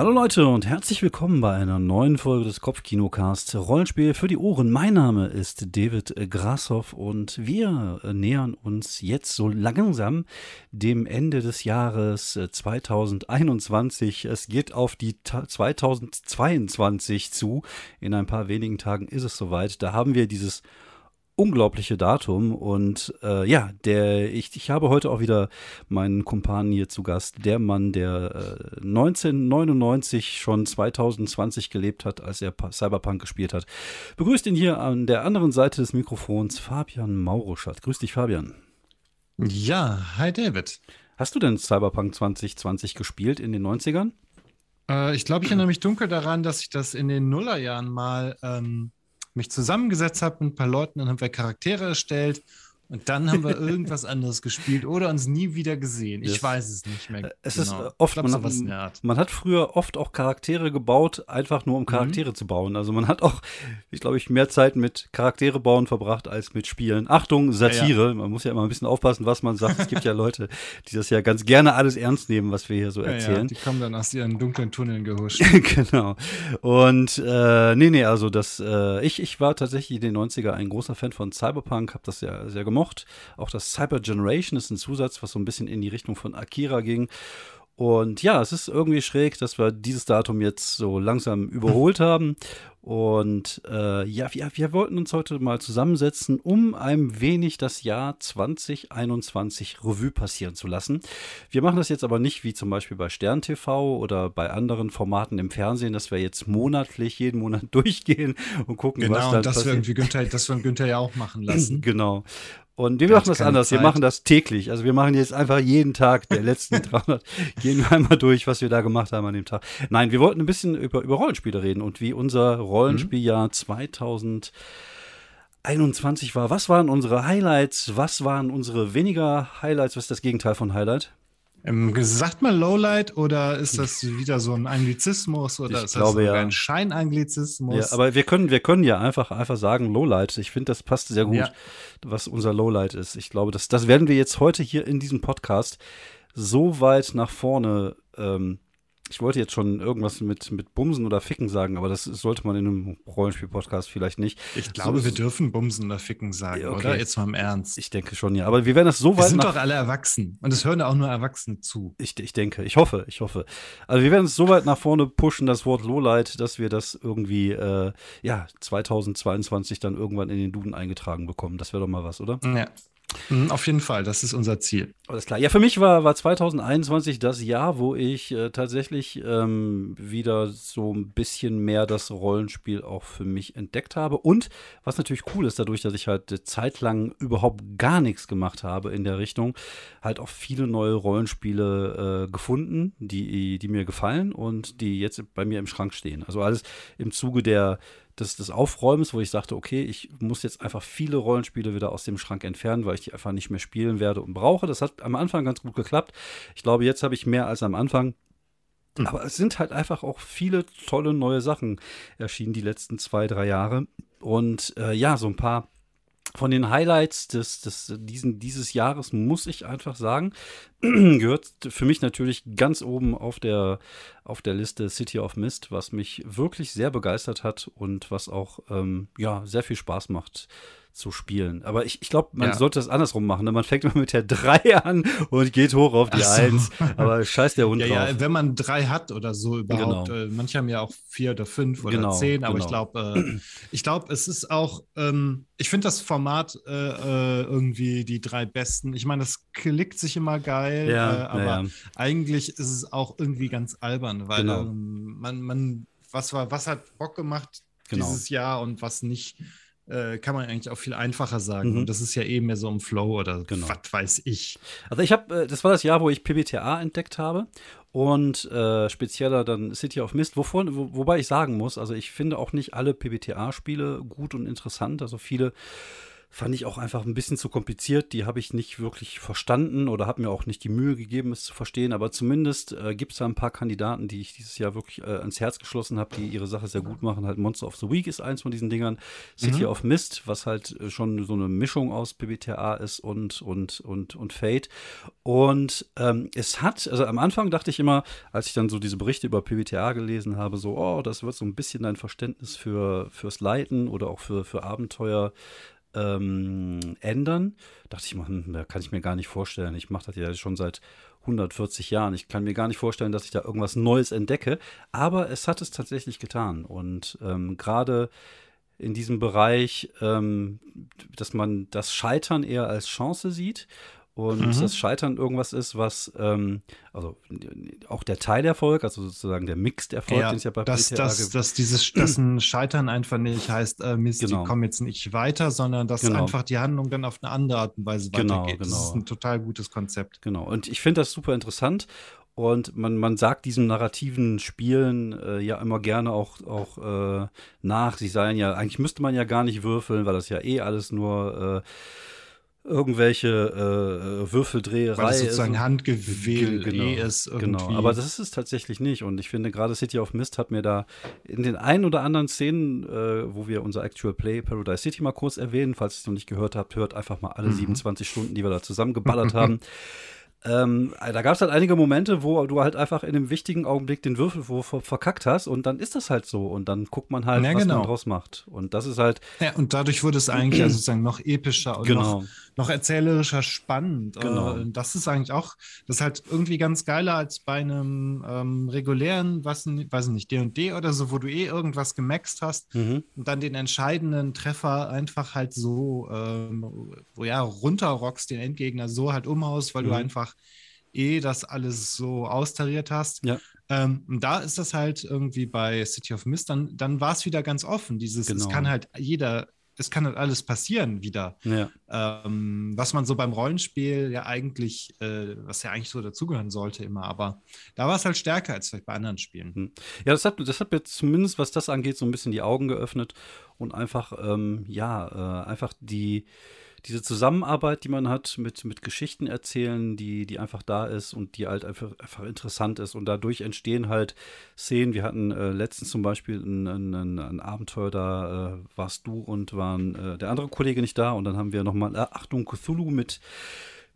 Hallo Leute und herzlich willkommen bei einer neuen Folge des Kopfkinocast Rollenspiel für die Ohren. Mein Name ist David Grashoff und wir nähern uns jetzt so langsam dem Ende des Jahres 2021. Es geht auf die 2022 zu. In ein paar wenigen Tagen ist es soweit. Da haben wir dieses unglaubliche Datum. Und äh, ja, der, ich, ich habe heute auch wieder meinen Kumpan hier zu Gast, der Mann, der äh, 1999 schon 2020 gelebt hat, als er Cyberpunk gespielt hat. Begrüßt ihn hier an der anderen Seite des Mikrofons Fabian Mauruschat. Grüß dich, Fabian. Ja, hi David. Hast du denn Cyberpunk 2020 gespielt in den 90ern? Äh, ich glaube, ich erinnere mich dunkel daran, dass ich das in den Nullerjahren mal ähm, mich zusammengesetzt habe mit ein paar Leuten, dann haben wir Charaktere erstellt und dann haben wir irgendwas anderes gespielt oder uns nie wieder gesehen. Ich das, weiß es nicht mehr. Äh, es genau. ist oft, glaub, man, hat, man hat früher oft auch Charaktere gebaut, einfach nur um mhm. Charaktere mhm. zu bauen. Also man hat auch, ich glaube, ich mehr Zeit mit Charaktere bauen verbracht als mit Spielen. Achtung, Satire. Ja, ja. Man muss ja immer ein bisschen aufpassen, was man sagt. Es gibt ja Leute, die das ja ganz gerne alles ernst nehmen, was wir hier so erzählen. Ja, die kommen dann aus ihren dunklen Tunneln gehuscht. genau. Und äh, nee, nee, also das, äh, ich, ich war tatsächlich in den 90er ein großer Fan von Cyberpunk, habe das ja sehr gemocht gemocht. Auch das Cyber Generation ist ein Zusatz, was so ein bisschen in die Richtung von Akira ging. Und ja, es ist irgendwie schräg, dass wir dieses Datum jetzt so langsam überholt haben. Und äh, ja, wir, wir wollten uns heute mal zusammensetzen, um ein wenig das Jahr 2021 Revue passieren zu lassen. Wir machen das jetzt aber nicht wie zum Beispiel bei Stern TV oder bei anderen Formaten im Fernsehen, dass wir jetzt monatlich jeden Monat durchgehen und gucken, genau, was das passiert. Genau, Günther, das wir Günther ja auch machen lassen. genau. Und wir machen das anders. Zeit. Wir machen das täglich. Also wir machen jetzt einfach jeden Tag der letzten 300, gehen wir einmal durch, was wir da gemacht haben an dem Tag. Nein, wir wollten ein bisschen über, über Rollenspiele reden und wie unser Rollenspieljahr mhm. 2021 war. Was waren unsere Highlights? Was waren unsere weniger Highlights? Was ist das Gegenteil von Highlight? Ähm, sagt man Lowlight oder ist das wieder so ein Anglizismus oder ich ist glaube, das ja. ein Scheinanglizismus? Ja, aber wir können, wir können ja einfach, einfach sagen Lowlight. Ich finde, das passt sehr gut, ja. was unser Lowlight ist. Ich glaube, das, das werden wir jetzt heute hier in diesem Podcast so weit nach vorne ähm, ich wollte jetzt schon irgendwas mit, mit Bumsen oder Ficken sagen, aber das sollte man in einem Rollenspiel-Podcast vielleicht nicht. Ich glaube, so, wir dürfen Bumsen oder Ficken sagen, okay. oder? Jetzt mal im Ernst. Ich denke schon, ja. Aber wir werden das so weit. Wir sind doch alle erwachsen. Und es hören auch nur Erwachsene zu. Ich, ich denke, ich hoffe, ich hoffe. Also wir werden es so weit nach vorne pushen, das Wort Lowlight, dass wir das irgendwie, äh, ja, 2022 dann irgendwann in den Duden eingetragen bekommen. Das wäre doch mal was, oder? Ja. Mhm, auf jeden Fall, das ist unser Ziel. Alles klar. Ja, für mich war, war 2021 das Jahr, wo ich äh, tatsächlich ähm, wieder so ein bisschen mehr das Rollenspiel auch für mich entdeckt habe. Und was natürlich cool ist, dadurch, dass ich halt zeitlang überhaupt gar nichts gemacht habe in der Richtung, halt auch viele neue Rollenspiele äh, gefunden, die, die mir gefallen und die jetzt bei mir im Schrank stehen. Also alles im Zuge der des, des Aufräumens, wo ich sagte, okay, ich muss jetzt einfach viele Rollenspiele wieder aus dem Schrank entfernen, weil ich die einfach nicht mehr spielen werde und brauche. Das hat am Anfang ganz gut geklappt. Ich glaube, jetzt habe ich mehr als am Anfang. Hm. Aber es sind halt einfach auch viele tolle neue Sachen erschienen die letzten zwei, drei Jahre. Und äh, ja, so ein paar von den Highlights des, des, diesen, dieses Jahres muss ich einfach sagen, gehört für mich natürlich ganz oben auf der, auf der Liste City of Mist, was mich wirklich sehr begeistert hat und was auch ähm, ja, sehr viel Spaß macht zu spielen. Aber ich, ich glaube, man ja. sollte das andersrum machen. Ne? Man fängt immer mit der 3 an und geht hoch auf die so. 1. Aber scheiß der Hund ja, drauf. Ja, wenn man 3 hat oder so überhaupt. Genau. Äh, manche haben ja auch 4 oder 5 oder genau, 10. Aber genau. ich glaube, äh, ich glaube, es ist auch, ähm, ich finde das Format äh, äh, irgendwie die drei besten. Ich meine, das klickt sich immer geil, ja, äh, aber eigentlich ist es auch irgendwie ganz albern, weil genau. ähm, man, man, was war, was hat Bock gemacht genau. dieses Jahr und was nicht äh, kann man eigentlich auch viel einfacher sagen. Mhm. Und das ist ja eben mehr so im Flow oder genau. was weiß ich. Also ich habe, äh, das war das Jahr, wo ich PBTA entdeckt habe und äh, spezieller dann City of Mist, wovon, wo, wobei ich sagen muss, also ich finde auch nicht alle PBTA-Spiele gut und interessant. Also viele fand ich auch einfach ein bisschen zu kompliziert. Die habe ich nicht wirklich verstanden oder habe mir auch nicht die Mühe gegeben, es zu verstehen. Aber zumindest äh, gibt es da ein paar Kandidaten, die ich dieses Jahr wirklich äh, ans Herz geschlossen habe, die ihre Sache sehr gut machen. Halt Monster of the Week ist eins von diesen Dingern. City mhm. of Mist, was halt äh, schon so eine Mischung aus PBTA ist und, und, und, und Fate. Und ähm, es hat, also am Anfang dachte ich immer, als ich dann so diese Berichte über PBTA gelesen habe, so, oh, das wird so ein bisschen dein Verständnis für, fürs Leiten oder auch für, für Abenteuer ähm, ändern. Dachte ich hm, da kann ich mir gar nicht vorstellen. Ich mache das ja schon seit 140 Jahren. Ich kann mir gar nicht vorstellen, dass ich da irgendwas Neues entdecke. Aber es hat es tatsächlich getan. Und ähm, gerade in diesem Bereich, ähm, dass man das Scheitern eher als Chance sieht und mhm. das Scheitern irgendwas ist, was, ähm, also auch der Teilerfolg, also sozusagen der Mixed-Erfolg, ja, den es ja bei dass, PTA dass, dass dieses dass ein Scheitern einfach nicht heißt, äh, Mist, genau. die kommen jetzt nicht weiter, sondern dass genau. einfach die Handlung dann auf eine andere Art und Weise genau, weitergeht. Genau. Das ist ein total gutes Konzept. Genau, und ich finde das super interessant. Und man, man sagt diesem narrativen Spielen äh, ja immer gerne auch, auch äh, nach. Sie seien ja, eigentlich müsste man ja gar nicht würfeln, weil das ja eh alles nur äh, irgendwelche äh, Würfeldreherei Weil das sozusagen ist. handgewählt genau, eh ist irgendwie. Genau, aber das ist es tatsächlich nicht. Und ich finde, gerade City of Mist hat mir da in den ein oder anderen Szenen, äh, wo wir unser Actual Play Paradise City mal kurz erwähnen, falls ihr es noch nicht gehört habt, hört einfach mal alle mhm. 27 Stunden, die wir da zusammengeballert haben. Ähm, da gab es halt einige Momente, wo du halt einfach in einem wichtigen Augenblick den Würfelwurf verkackt hast und dann ist das halt so und dann guckt man halt, ja, was genau. man draus macht. Und das ist halt. Ja, und dadurch wurde es eigentlich also sozusagen noch epischer und genau. noch, noch erzählerischer spannend. Genau. Äh, das ist eigentlich auch, das ist halt irgendwie ganz geiler als bei einem ähm, regulären, was, weiß nicht, D&D oder so, wo du eh irgendwas gemaxt hast mhm. und dann den entscheidenden Treffer einfach halt so, ähm, wo ja, runterrockst den Endgegner so halt umhaust, weil mhm. du einfach einfach eh das alles so austariert hast. Ja. Ähm, und da ist das halt irgendwie bei City of Mist, dann, dann war es wieder ganz offen. Dieses, genau. es kann halt jeder, es kann halt alles passieren wieder. Ja. Ähm, was man so beim Rollenspiel ja eigentlich, äh, was ja eigentlich so dazugehören sollte immer, aber da war es halt stärker als vielleicht bei anderen Spielen. Hm. Ja, das hat, das hat mir zumindest, was das angeht, so ein bisschen die Augen geöffnet und einfach, ähm, ja, äh, einfach die diese Zusammenarbeit, die man hat mit, mit Geschichten erzählen, die, die einfach da ist und die halt einfach, einfach interessant ist. Und dadurch entstehen halt Szenen. Wir hatten äh, letztens zum Beispiel ein, ein, ein Abenteuer, da äh, warst du und waren äh, der andere Kollege nicht da. Und dann haben wir nochmal äh, Achtung Cthulhu mit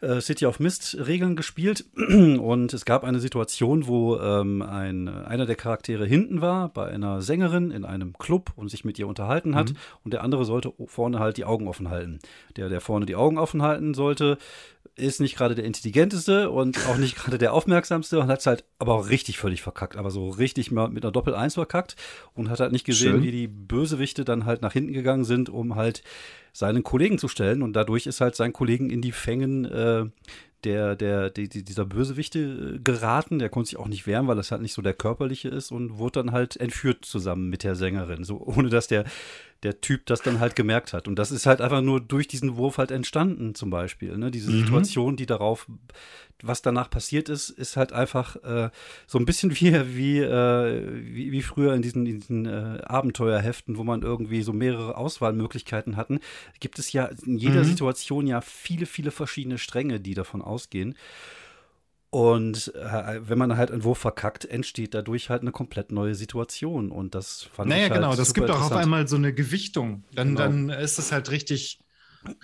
äh, City of Mist Regeln gespielt und es gab eine Situation, wo ähm, ein, einer der Charaktere hinten war bei einer Sängerin in einem Club und sich mit ihr unterhalten hat mhm. und der andere sollte vorne halt die Augen offen halten. Der, der vorne die Augen offen halten sollte, ist nicht gerade der intelligenteste und auch nicht gerade der aufmerksamste und hat es halt aber auch richtig völlig verkackt, aber so richtig mal mit einer Doppel-Eins verkackt und hat halt nicht gesehen, Schön. wie die Bösewichte dann halt nach hinten gegangen sind, um halt seinen Kollegen zu stellen. Und dadurch ist halt sein Kollegen in die Fängen äh, der, der, die, dieser Bösewichte äh, geraten. Der konnte sich auch nicht wehren, weil das halt nicht so der körperliche ist und wurde dann halt entführt zusammen mit der Sängerin. So, ohne dass der, der Typ das dann halt gemerkt hat. Und das ist halt einfach nur durch diesen Wurf halt entstanden, zum Beispiel. Ne? Diese mhm. Situation, die darauf, was danach passiert ist, ist halt einfach äh, so ein bisschen wie, wie, äh, wie, wie, früher in diesen, in diesen äh, Abenteuerheften, wo man irgendwie so mehrere Auswahlmöglichkeiten hatten. Gibt es ja in jeder mhm. Situation ja viele, viele verschiedene Stränge, die davon ausgehen. Und äh, wenn man halt einen Wurf verkackt, entsteht dadurch halt eine komplett neue Situation. Und das fand naja, ich halt genau, das gibt auch auf einmal so eine Gewichtung. Dann, genau. dann ist es halt richtig,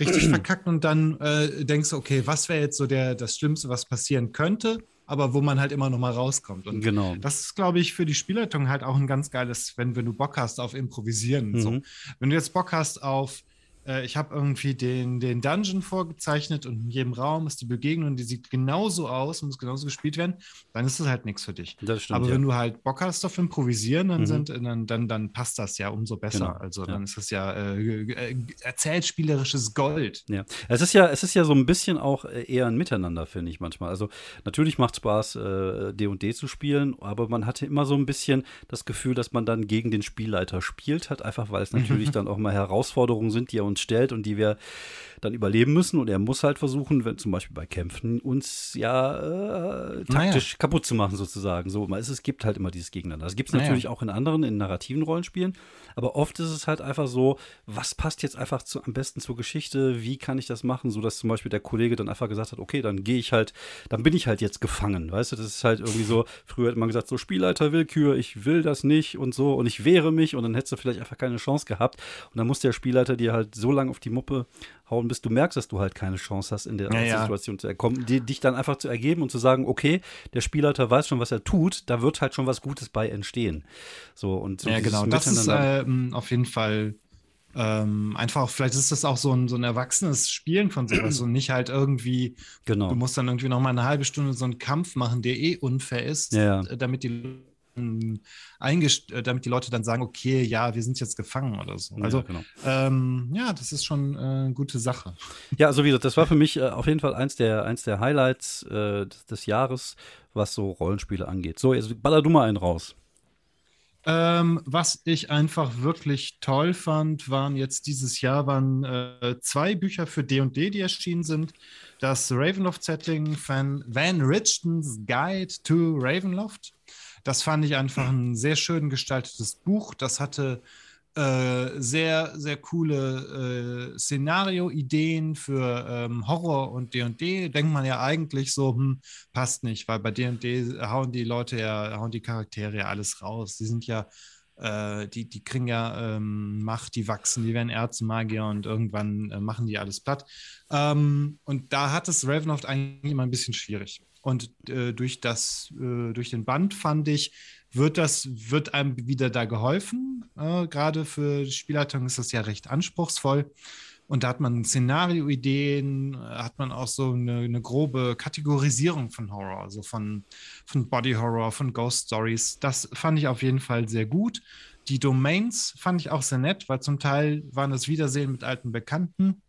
richtig verkackt und dann äh, denkst du, okay, was wäre jetzt so der, das Schlimmste, was passieren könnte? aber wo man halt immer noch mal rauskommt. Und genau. das ist, glaube ich, für die Spielleitung halt auch ein ganz geiles, wenn, wenn du Bock hast auf Improvisieren. Mhm. So. Wenn du jetzt Bock hast auf äh, ich habe irgendwie den, den Dungeon vorgezeichnet und in jedem Raum ist die Begegnung, die sieht genauso aus und muss genauso gespielt werden, dann ist das halt nichts für dich. Stimmt, Aber ja. wenn du halt Bock hast auf Improvisieren, dann, mhm. sind, dann, dann, dann passt das ja umso besser. Genau. Also dann ja. ist es ja äh, äh, erzählspielerisches Gold. Ja, es ist ja, es ist ja so ein bisschen auch äh, eher ein Miteinander, finde ich manchmal. Also natürlich macht Spaß, D&D äh, zu spielen, aber man hatte immer so ein bisschen das Gefühl, dass man dann gegen den Spielleiter spielt hat, einfach weil es natürlich dann auch mal Herausforderungen sind, die er uns stellt und die wir dann überleben müssen. Und er muss halt versuchen, wenn, zum Beispiel bei Kämpfen, uns ja äh, taktisch naja. kaputt zu machen, sozusagen. So, es gibt halt immer dieses Gegeneinander. Das gibt es natürlich naja. auch in anderen, in narrativen Rollenspielen. Aber oft ist es halt einfach so, was passt jetzt einfach zu, am besten zur Geschichte? Wie kann ich das machen? So dass zum Beispiel der Kollege dann einfach gesagt hat, okay, dann gehe ich halt, dann bin ich halt jetzt gefangen. Weißt du, das ist halt irgendwie so, früher hat man gesagt, so Spielleiterwillkür, ich will das nicht und so und ich wehre mich und dann hättest du vielleicht einfach keine Chance gehabt. Und dann muss der Spielleiter dir halt so lange auf die Muppe hauen, bis du merkst, dass du halt keine Chance hast, in der ja, Situation ja. zu erkommen, die, dich dann einfach zu ergeben und zu sagen, okay, der Spielleiter weiß schon, was er tut, da wird halt schon was Gutes bei entstehen. So und ja, genau, das ist äh, auf jeden Fall ähm, einfach, vielleicht ist das auch so ein, so ein erwachsenes Spielen von sowas und nicht halt irgendwie, genau. du musst dann irgendwie noch mal eine halbe Stunde so einen Kampf machen, der eh unfair ist, ja, damit die damit die Leute dann sagen, okay, ja, wir sind jetzt gefangen oder so. Also ja, genau. ähm, ja das ist schon äh, eine gute Sache. Ja, so wie das war für mich äh, auf jeden Fall eins der, eins der Highlights äh, des, des, Jahres, was so Rollenspiele angeht. So, jetzt baller du mal einen raus. Ähm, was ich einfach wirklich toll fand, waren jetzt dieses Jahr waren äh, zwei Bücher für D&D, die erschienen sind. Das Ravenloft-Setting von Van Richtens Guide to Ravenloft das fand ich einfach ein sehr schön gestaltetes Buch. Das hatte äh, sehr, sehr coole äh, Szenario-Ideen für ähm, Horror und D&D. Denkt man ja eigentlich so, hm, passt nicht, weil bei D&D hauen die Leute ja, hauen die Charaktere ja alles raus. Die sind ja äh, die, die kriegen ja ähm, Macht, die wachsen, die werden Erzmagier und irgendwann äh, machen die alles platt. Ähm, und da hat es Ravenloft eigentlich immer ein bisschen schwierig. Und äh, durch das, äh, durch den Band fand ich, wird das, wird einem wieder da geholfen. Äh, Gerade für Spielleitung ist das ja recht anspruchsvoll. Und da hat man Szenarioideen, hat man auch so eine, eine, grobe Kategorisierung von Horror, also von, von Body Horror, von Ghost Stories. Das fand ich auf jeden Fall sehr gut. Die Domains fand ich auch sehr nett, weil zum Teil waren das Wiedersehen mit alten Bekannten.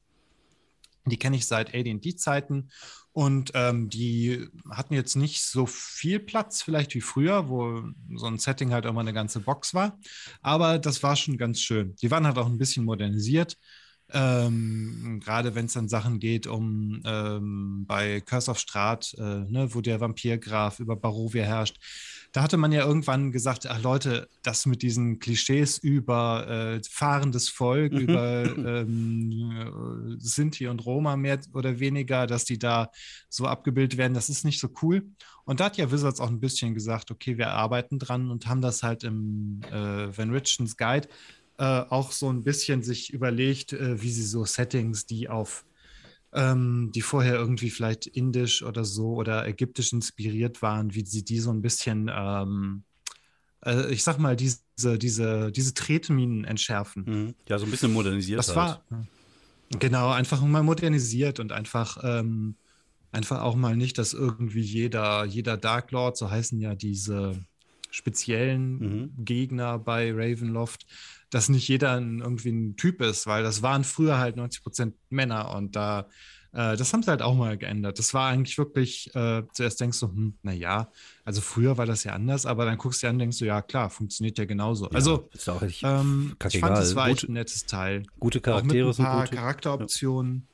Die kenne ich seit AD&D-Zeiten und ähm, die hatten jetzt nicht so viel Platz, vielleicht wie früher, wo so ein Setting halt immer eine ganze Box war. Aber das war schon ganz schön. Die waren halt auch ein bisschen modernisiert. Ähm, Gerade wenn es dann Sachen geht, um ähm, bei Curse of Strat, äh, ne, wo der Vampirgraf über Barovia herrscht, da hatte man ja irgendwann gesagt, ach Leute, das mit diesen Klischees über äh, fahrendes Volk, mhm. über ähm, Sinti und Roma mehr oder weniger, dass die da so abgebildet werden, das ist nicht so cool. Und da hat ja Wizards auch ein bisschen gesagt, okay, wir arbeiten dran und haben das halt im äh, Van Richens Guide äh, auch so ein bisschen sich überlegt, äh, wie sie so Settings, die auf ähm, die vorher irgendwie vielleicht indisch oder so oder ägyptisch inspiriert waren, wie sie die so ein bisschen, ähm, äh, ich sag mal, diese, diese, diese Tretminen entschärfen. Mhm. Ja, so ein bisschen modernisiert. Das halt. war genau einfach mal modernisiert und einfach ähm, einfach auch mal nicht, dass irgendwie jeder jeder Dark Lord, so heißen ja diese speziellen mhm. Gegner bei Ravenloft, dass nicht jeder ein, irgendwie ein Typ ist, weil das waren früher halt 90 Prozent Männer und da, äh, das haben sie halt auch mal geändert. Das war eigentlich wirklich, äh, zuerst denkst du, hm, naja, also früher war das ja anders, aber dann guckst du an und denkst du, ja klar, funktioniert ja genauso. Ja, also, echt ähm, ich fand, das war echt ein nettes Teil. Gute Charaktere auch mit ein paar gute. Charakteroptionen. Ja.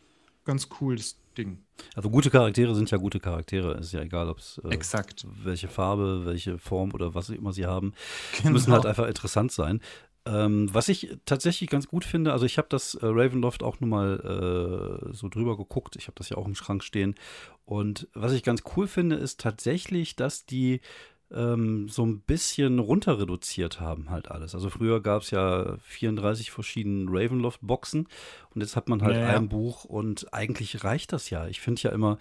Ganz cooles Ding. Also gute Charaktere sind ja gute Charaktere. Ist ja egal, ob es äh, Exakt. welche Farbe, welche Form oder was immer sie haben. Genau. Müssen halt einfach interessant sein. Ähm, was ich tatsächlich ganz gut finde, also ich habe das äh, Ravenloft auch nur mal äh, so drüber geguckt. Ich habe das ja auch im Schrank stehen. Und was ich ganz cool finde, ist tatsächlich, dass die ähm, so ein bisschen runter reduziert haben halt alles. Also früher gab es ja 34 verschiedene Ravenloft-Boxen und jetzt hat man halt ja, ja. ein Buch und eigentlich reicht das ja. Ich finde ja immer,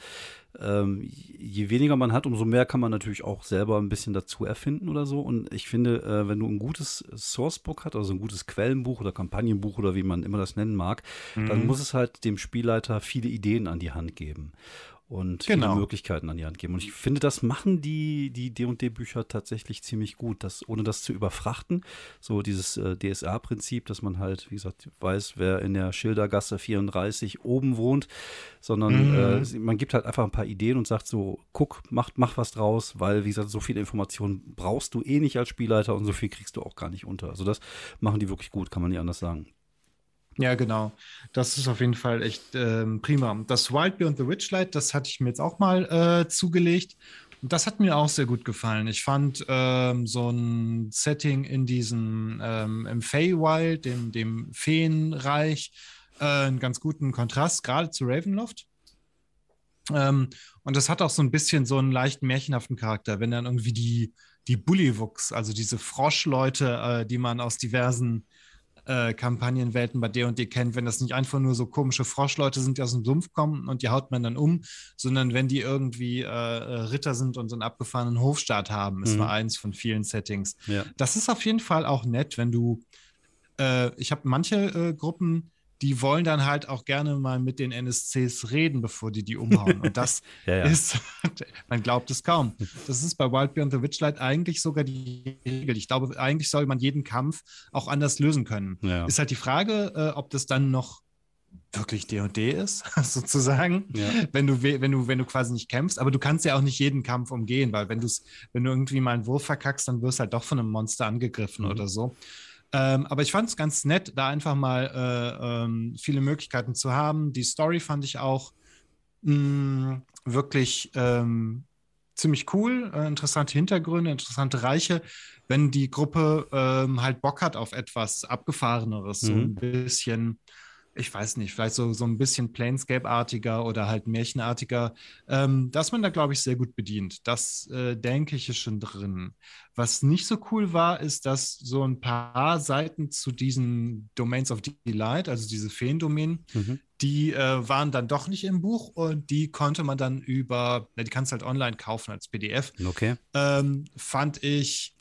ähm, je weniger man hat, umso mehr kann man natürlich auch selber ein bisschen dazu erfinden oder so. Und ich finde, äh, wenn du ein gutes Sourcebook hast, also ein gutes Quellenbuch oder Kampagnenbuch oder wie man immer das nennen mag, mhm. dann muss es halt dem Spielleiter viele Ideen an die Hand geben und genau. viele Möglichkeiten an die Hand geben. Und ich finde, das machen die die D&D-Bücher tatsächlich ziemlich gut, das, ohne das zu überfrachten. So dieses äh, DSA-Prinzip, dass man halt, wie gesagt, weiß, wer in der Schildergasse 34 oben wohnt, sondern mhm. äh, man gibt halt einfach ein paar Ideen und sagt so, guck, mach, mach was draus, weil, wie gesagt, so viele Informationen brauchst du eh nicht als Spielleiter und so viel kriegst du auch gar nicht unter. Also das machen die wirklich gut, kann man nicht anders sagen. Ja, genau. Das ist auf jeden Fall echt ähm, prima. Das Wild Beyond the Witchlight, das hatte ich mir jetzt auch mal äh, zugelegt. Und das hat mir auch sehr gut gefallen. Ich fand ähm, so ein Setting in diesem, ähm, im Feywild, dem, dem Feenreich, äh, einen ganz guten Kontrast, gerade zu Ravenloft. Ähm, und das hat auch so ein bisschen so einen leicht märchenhaften Charakter, wenn dann irgendwie die, die Bullywuchs, also diese Froschleute, äh, die man aus diversen äh, Kampagnenwelten bei D&D kennt, wenn das nicht einfach nur so komische Froschleute sind, die aus dem Sumpf kommen und die haut man dann um, sondern wenn die irgendwie äh, äh Ritter sind und so einen abgefahrenen Hofstaat haben. Es mhm. war eins von vielen Settings. Ja. Das ist auf jeden Fall auch nett, wenn du äh, ich habe manche äh, Gruppen, die wollen dann halt auch gerne mal mit den NSCs reden, bevor die die umhauen. Und das ja, ja. ist, man glaubt es kaum. Das ist bei Wild Beyond the Witchlight eigentlich sogar die Regel. Ich glaube, eigentlich soll man jeden Kampf auch anders lösen können. Ja. Ist halt die Frage, äh, ob das dann noch wirklich D&D ist, sozusagen, wenn, du, wenn, du, wenn du quasi nicht kämpfst. Aber du kannst ja auch nicht jeden Kampf umgehen, weil wenn, wenn du irgendwie mal einen Wurf verkackst, dann wirst du halt doch von einem Monster angegriffen mhm. oder so. Ähm, aber ich fand es ganz nett, da einfach mal äh, ähm, viele Möglichkeiten zu haben. Die Story fand ich auch mh, mm, wirklich ähm, ziemlich cool. Äh, interessante Hintergründe, interessante Reiche. Wenn die Gruppe ähm, halt Bock hat auf etwas Abgefahreneres, mhm. so ein bisschen ich weiß nicht, vielleicht so, so ein bisschen Planescape-artiger oder halt märchenartiger, ähm, dass man da, glaube ich, sehr gut bedient. Das, äh, denke ich, ist schon drin. Was nicht so cool war, ist, dass so ein paar Seiten zu diesen Domains of Delight, also diese Feendomänen, mhm. die äh, waren dann doch nicht im Buch und die konnte man dann über, na, die kannst du halt online kaufen als PDF. Okay. Ähm, fand ich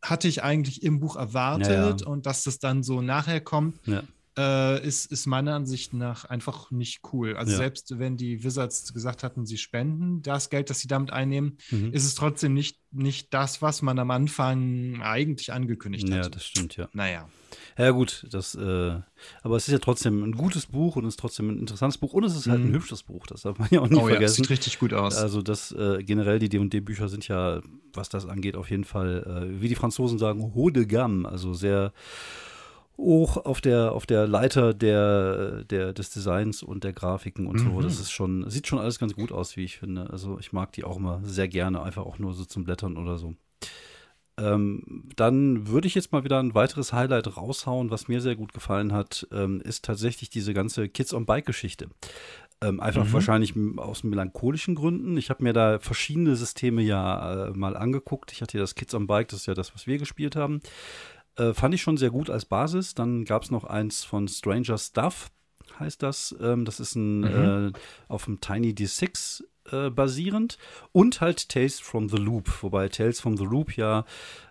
hatte ich eigentlich im Buch erwartet ja, ja. und dass das dann so nachher kommt, ja äh, ist, ist meiner Ansicht nach einfach nicht cool. Also ja. selbst wenn die Wizards gesagt hatten, sie spenden das Geld, das sie damit einnehmen, mhm. ist es trotzdem nicht, nicht das, was man am Anfang eigentlich angekündigt hat. Ja, das stimmt, ja. Naja. Ja, gut, das, äh, aber es ist ja trotzdem ein gutes Buch und es ist trotzdem ein interessantes Buch und es ist halt mhm. ein hübsches Buch, das darf man ja auch nicht oh, vergessen. Ja, das sieht richtig gut aus. Also das äh, generell die D&D-Bücher sind ja, was das angeht, auf jeden Fall, äh, wie die Franzosen sagen, haut de gamme, also sehr hoch auf der, auf der Leiter der, der, des Designs und der Grafiken und mhm. so. Das ist schon, sieht schon alles ganz gut aus, wie ich finde. Also ich mag die auch immer sehr gerne, einfach auch nur so zum Blättern oder so. Ähm, dann würde ich jetzt mal wieder ein weiteres Highlight raushauen, was mir sehr gut gefallen hat, ähm, ist tatsächlich diese ganze Kids on Bike-Geschichte. Ähm, einfach mhm. wahrscheinlich aus melancholischen Gründen. Ich habe mir da verschiedene Systeme ja äh, mal angeguckt. Ich hatte hier das Kids on Bike, das ist ja das, was wir gespielt haben. Äh, fand ich schon sehr gut als Basis. Dann gab es noch eins von Stranger Stuff, heißt das. Ähm, das ist ein mhm. äh, auf dem Tiny D6 äh, basierend und halt Tales from the Loop, wobei Tales from the Loop ja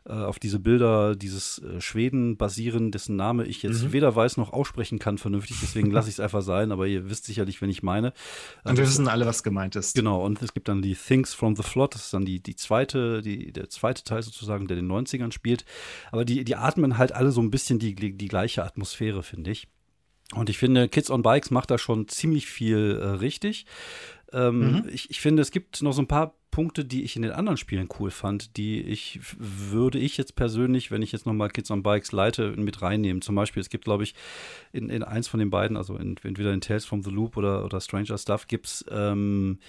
äh, auf diese Bilder dieses äh, Schweden basieren, dessen Name ich jetzt mhm. weder weiß noch aussprechen kann vernünftig, deswegen lasse ich es einfach sein, aber ihr wisst sicherlich, wenn ich meine. Und wir also, wissen alle, was gemeint ist. Genau, und es gibt dann die Things from the Flood, das ist dann die, die zweite, die, der zweite Teil sozusagen, der den 90ern spielt. Aber die, die atmen halt alle so ein bisschen die, die, die gleiche Atmosphäre, finde ich. Und ich finde, Kids on Bikes macht da schon ziemlich viel äh, richtig. Ähm, mhm. ich, ich finde, es gibt noch so ein paar Punkte, die ich in den anderen Spielen cool fand, die ich würde ich jetzt persönlich, wenn ich jetzt nochmal Kids on Bikes leite, mit reinnehmen. Zum Beispiel, es gibt, glaube ich, in, in eins von den beiden, also in, entweder in Tales from the Loop oder, oder Stranger Stuff, gibt es ähm,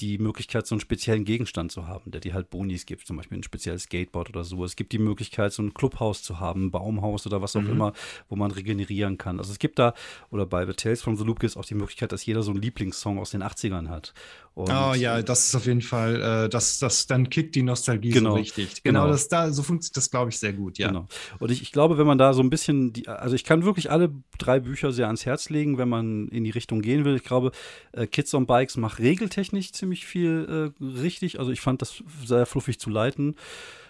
die Möglichkeit, so einen speziellen Gegenstand zu haben, der dir halt Bonis gibt, zum Beispiel ein spezielles Skateboard oder so. Es gibt die Möglichkeit, so ein Clubhaus zu haben, ein Baumhaus oder was auch mhm. immer, wo man regenerieren kann. Also es gibt da, oder bei The Tales from the Loop gibt es auch die Möglichkeit, dass jeder so einen Lieblingssong aus den 80ern hat. Und oh ja, das ist auf jeden Fall, äh, das, das dann kickt die Nostalgie genau, so richtig. Genau, genau. Das, da, so funktioniert das, glaube ich, sehr gut, ja. Genau. Und ich, ich glaube, wenn man da so ein bisschen, die, also ich kann wirklich alle drei Bücher sehr ans Herz legen, wenn man in die Richtung gehen will. Ich glaube, äh, Kids on Bikes macht regeltechnisch ziemlich viel äh, richtig. Also ich fand das sehr fluffig zu leiten.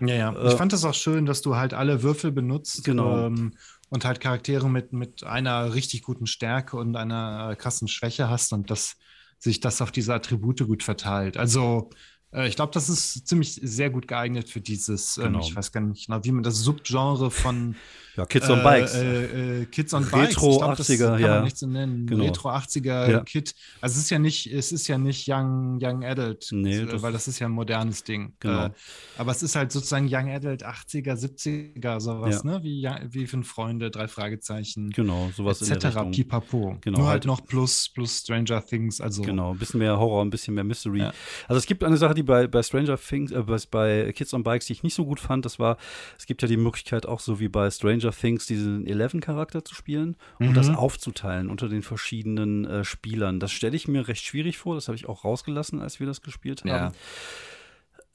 Ja, ja. ich äh, fand das auch schön, dass du halt alle Würfel benutzt. Genau. Ähm, und halt Charaktere mit, mit einer richtig guten Stärke und einer krassen Schwäche hast und das sich das auf diese Attribute gut verteilt. Also Äh, ich glaube, das ist ziemlich sehr gut geeignet für dieses, ähm, genau. ich weiß gar nicht genau, wie man das Subgenre von ja, Kids on Bikes. Äh, äh, Kids on Retro Bikes. Retro 80er, kann ja. man nicht so nennen. Genau. Retro 80er ja. Kid. Also es ist ja nicht, es ist ja nicht Young, Young Adult, nee, das weil das ist ja ein modernes Ding. Genau. Äh, aber es ist halt sozusagen Young Adult 80er, 70er, sowas, ja. ne? Wie, wie fünf Freunde, drei Fragezeichen. Genau, sowas etc. in der Richtung. Pipapo. Genau, Nur halt, halt noch plus, plus Stranger Things, also. Genau, ein bisschen mehr Horror, ein bisschen mehr Mystery. Ja. Also es gibt eine Sache, die bei, bei Stranger Things, äh, bei Kids on Bikes, die ich nicht so gut fand, das war, es gibt ja die Möglichkeit auch so wie bei Stranger Things, diesen Eleven-Charakter zu spielen und das mhm. aufzuteilen unter den verschiedenen äh, Spielern. Das stelle ich mir recht schwierig vor. Das habe ich auch rausgelassen, als wir das gespielt haben. Ja.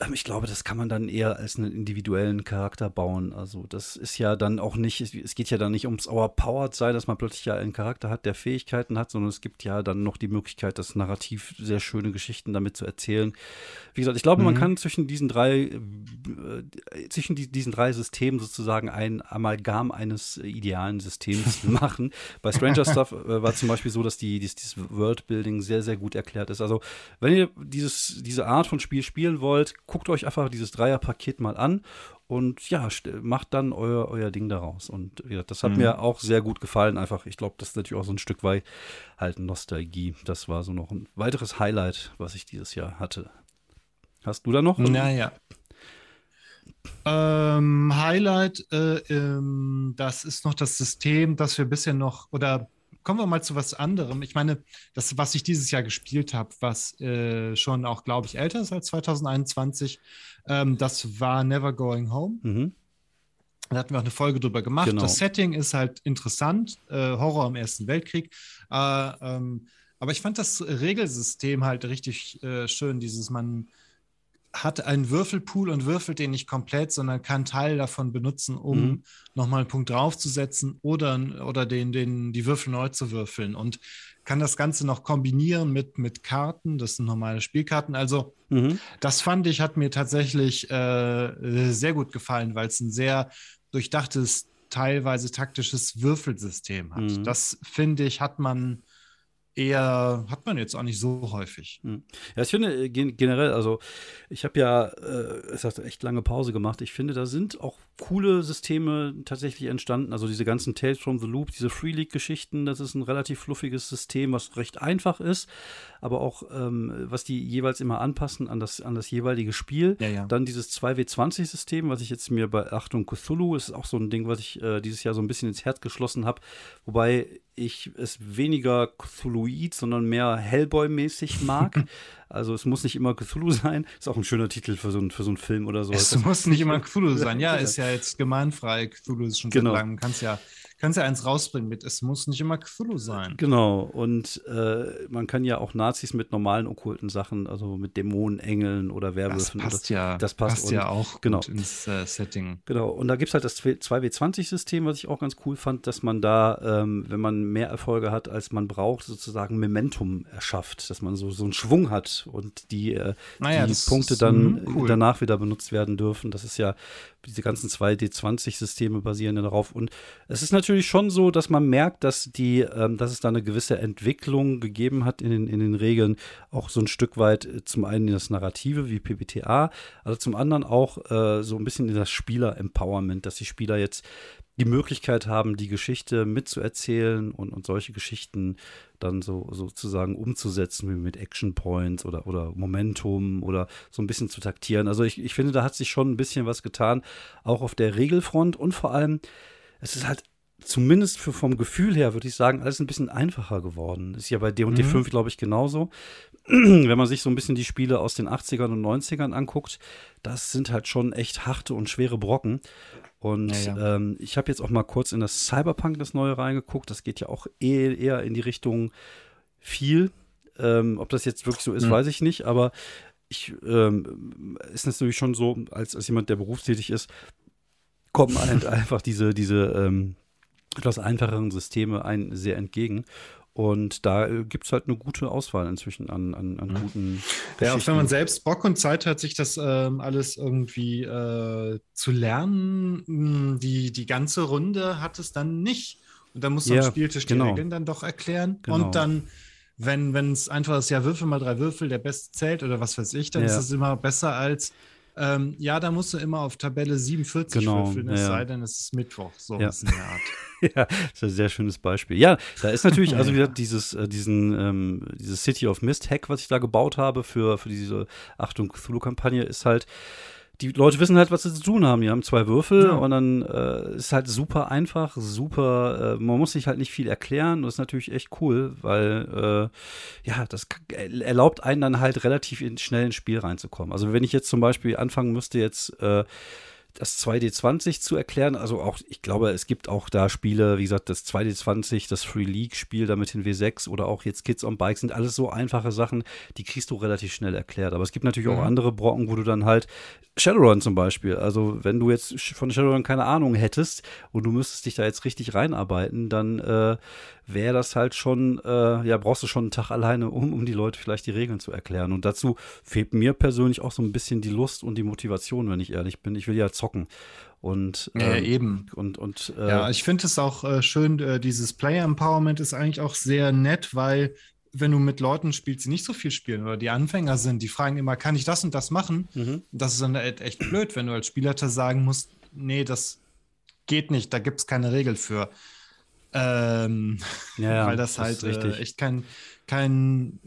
Ähm, ich glaube, das kann man dann eher als einen individuellen Charakter bauen. Also das ist ja dann auch nicht, es geht ja dann nicht ums Overpowered sein, dass man plötzlich ja einen Charakter hat, der Fähigkeiten hat, sondern es gibt ja dann noch die Möglichkeit, das Narrativ sehr schöne Geschichten damit zu erzählen. Wie gesagt, ich glaube, mhm. man kann zwischen diesen drei, äh, zwischen die, diesen drei Systemen sozusagen ein Amalgam eines idealen Systems machen. Bei Stranger Stuff äh, war zum Beispiel so, dass die, dieses, dieses Worldbuilding sehr, sehr gut erklärt ist. Also wenn ihr dieses, diese Art von Spiel spielen wollt, guckt euch einfach dieses Dreierpaket mal an und ja, macht dann euer, euer Ding daraus. Und ja, das hat mhm. mir auch sehr gut gefallen. Einfach, ich glaube, das ist natürlich auch so ein Stück weit halt Nostalgie. Das war so noch ein weiteres Highlight, was ich dieses Jahr hatte. Hast du da noch? Naja. Ähm, Highlight, äh, ähm, das ist noch das System, das wir bisher noch, oder kommen wir mal zu was anderem. Ich meine, das, was ich dieses Jahr gespielt habe, was äh, schon auch, glaube ich, älter ist als 2021, ähm, das war Never Going Home. Mhm. Da hatten wir auch eine Folge drüber gemacht. Genau. Das Setting ist halt interessant, äh, Horror im Ersten Weltkrieg. Äh, ähm, aber ich fand das Regelsystem halt richtig äh, schön, dieses man hat einen Würfelpool und würfelt den nicht komplett, sondern kann Teil davon benutzen, um mhm. nochmal einen Punkt draufzusetzen oder, oder den, den, die Würfel neu zu würfeln und kann das Ganze noch kombinieren mit, mit Karten. Das sind normale Spielkarten. Also, mhm. das fand ich, hat mir tatsächlich äh, sehr gut gefallen, weil es ein sehr durchdachtes, teilweise taktisches Würfelsystem hat. Mhm. Das finde ich, hat man eher, hat man jetzt auch nicht so häufig. Hm. Ja, ich finde äh, generell, also ich habe ja, äh, es hat echt lange Pause gemacht. Ich finde, da sind auch coole Systeme tatsächlich entstanden. Also diese ganzen Tales from the Loop, diese Free League-Geschichten, das ist ein relativ fluffiges System, was recht einfach ist, aber auch ähm, was die jeweils immer anpassen an das, an das jeweilige Spiel. Ja, ja. Dann dieses 2W20-System, was ich jetzt mir bei Achtung Cthulhu, ist auch so ein Ding, was ich äh, dieses Jahr so ein bisschen ins Herz geschlossen habe, wobei ich es weniger Cthulhuid, sondern mehr Hellboy-mäßig mag. Also es muss nicht immer Cthulhu sein. Ist auch ein schöner Titel für so, ein, für so einen Film oder so. Es muss nicht immer Cthulhu sein. Ja, ist ja jetzt gemeinfrei. Cthulhu ist schon genau. seit langem. Kannst ja kannst ja eins rausbringen mit, es muss nicht immer Cthulhu sein. Genau, und äh, man kann ja auch Nazis mit normalen okkulten Sachen, also mit Dämonen, Engeln oder Werwölfen. Das passt ja, das passt, passt und, ja auch genau. ins äh, Setting. Genau, und da gibt es halt das 2W20-System, was ich auch ganz cool fand, dass man da, ähm, wenn man mehr Erfolge hat, als man braucht, sozusagen Momentum erschafft, dass man so, so einen Schwung hat und die, äh, naja, die Punkte dann cool. danach wieder benutzt werden dürfen. Das ist ja diese ganzen 2D20-Systeme basieren ja darauf. Und es ist natürlich schon so, dass man merkt, dass die, ähm, dass es da eine gewisse Entwicklung gegeben hat in den, in den Regeln, auch so ein Stück weit äh, zum einen in das Narrative wie PBTA, also zum anderen auch äh, so ein bisschen in das Spieler-Empowerment, dass die Spieler jetzt die Möglichkeit haben, die Geschichte mitzuerzählen und, und solche Geschichten dann so sozusagen umzusetzen, wie mit Action Points oder, oder Momentum oder so ein bisschen zu taktieren. Also ich, ich finde, da hat sich schon ein bisschen was getan, auch auf der Regelfront und vor allem, es ist halt zumindest für, vom Gefühl her, würde ich sagen, alles ein bisschen einfacher geworden. Ist ja bei D&D mhm. 5, glaube ich, genauso. Wenn man sich so ein bisschen die Spiele aus den 80ern und 90ern anguckt, das sind halt schon echt harte und schwere Brocken. Und ja, ja. Ähm, ich habe jetzt auch mal kurz in das Cyberpunk, das neue, reingeguckt. Das geht ja auch eh, eher in die Richtung viel. Ähm, ob das jetzt wirklich so ist, mhm. weiß ich nicht. Aber ich ähm, ist natürlich schon so, als, als jemand, der berufstätig ist, kommen halt einfach diese, diese ähm, etwas einfacheren Systeme ein sehr entgegen. Und da äh, gibt es halt eine gute Auswahl inzwischen an, an, an guten. Ja, auch wenn man selbst Bock und Zeit hat, sich das ähm, alles irgendwie äh, zu lernen, hm, die, die ganze Runde hat es dann nicht. Und dann muss man ja, Spieltisch die genau. Regeln dann doch erklären. Genau. Und dann wenn es einfach ist, ja, Würfel mal drei Würfel, der Beste zählt oder was weiß ich, dann ja. ist es immer besser als, ähm, ja, da musst du immer auf Tabelle 47 genau, würfeln, es ja. sei denn, es ist Mittwoch, so ja. ist in der Art. ja, das ist ein sehr schönes Beispiel. Ja, da ist natürlich, also wieder dieses, äh, diesen, ähm, dieses City of Mist Hack, was ich da gebaut habe für, für diese Achtung Cthulhu-Kampagne, ist halt, die Leute wissen halt, was sie zu tun haben. Die haben zwei Würfel ja. und dann äh, ist halt super einfach, super, äh, man muss sich halt nicht viel erklären. Das ist natürlich echt cool, weil äh, ja, das erlaubt einen dann halt relativ in, schnell ins Spiel reinzukommen. Also wenn ich jetzt zum Beispiel anfangen müsste, jetzt äh, das 2D20 zu erklären. Also auch, ich glaube, es gibt auch da Spiele, wie gesagt, das 2D20, das Free League-Spiel da mit den W6 oder auch jetzt Kids on Bikes sind alles so einfache Sachen, die kriegst du relativ schnell erklärt. Aber es gibt natürlich mhm. auch andere Brocken, wo du dann halt Shadowrun zum Beispiel. Also wenn du jetzt von Shadowrun keine Ahnung hättest und du müsstest dich da jetzt richtig reinarbeiten, dann äh, wäre das halt schon, äh, ja, brauchst du schon einen Tag alleine, um, um die Leute vielleicht die Regeln zu erklären. Und dazu fehlt mir persönlich auch so ein bisschen die Lust und die Motivation, wenn ich ehrlich bin. Ich will ja zocken. Und ähm, ja, eben. Und, und äh, ja, ich finde es auch äh, schön, äh, dieses Player Empowerment ist eigentlich auch sehr nett, weil wenn du mit Leuten spielst, die nicht so viel spielen oder die Anfänger sind, die fragen immer, kann ich das und das machen? Mhm. Das ist dann echt blöd, wenn du als Spielleiter sagen musst, nee, das geht nicht, da gibt es keine Regel für. Ähm, ja, weil das, das halt äh, echt kein, kein,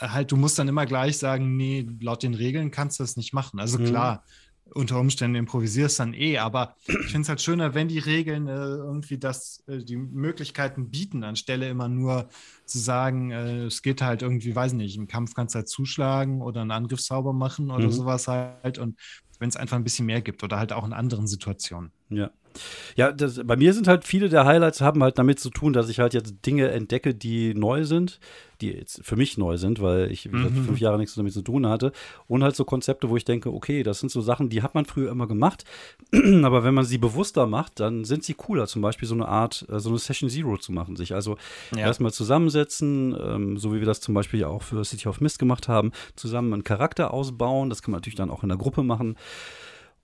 halt, du musst dann immer gleich sagen, nee, laut den Regeln kannst du das nicht machen. Also mhm. klar, unter Umständen improvisierst dann eh, aber ich finde es halt schöner, wenn die Regeln äh, irgendwie das, äh, die Möglichkeiten bieten, anstelle immer nur zu sagen, äh, es geht halt irgendwie, weiß nicht, im Kampf kannst du halt zuschlagen oder einen Angriffszauber machen oder mhm. sowas halt und wenn es einfach ein bisschen mehr gibt oder halt auch in anderen Situationen. Ja. Ja, das, bei mir sind halt viele der Highlights haben halt damit zu tun, dass ich halt jetzt Dinge entdecke, die neu sind, die jetzt für mich neu sind, weil ich mhm. fünf Jahre nichts damit zu tun hatte. Und halt so Konzepte, wo ich denke, okay, das sind so Sachen, die hat man früher immer gemacht, aber wenn man sie bewusster macht, dann sind sie cooler. Zum Beispiel so eine Art, äh, so eine Session Zero zu machen, sich also ja. erstmal zusammensetzen, ähm, so wie wir das zum Beispiel ja auch für City of Mist gemacht haben, zusammen einen Charakter ausbauen. Das kann man natürlich dann auch in der Gruppe machen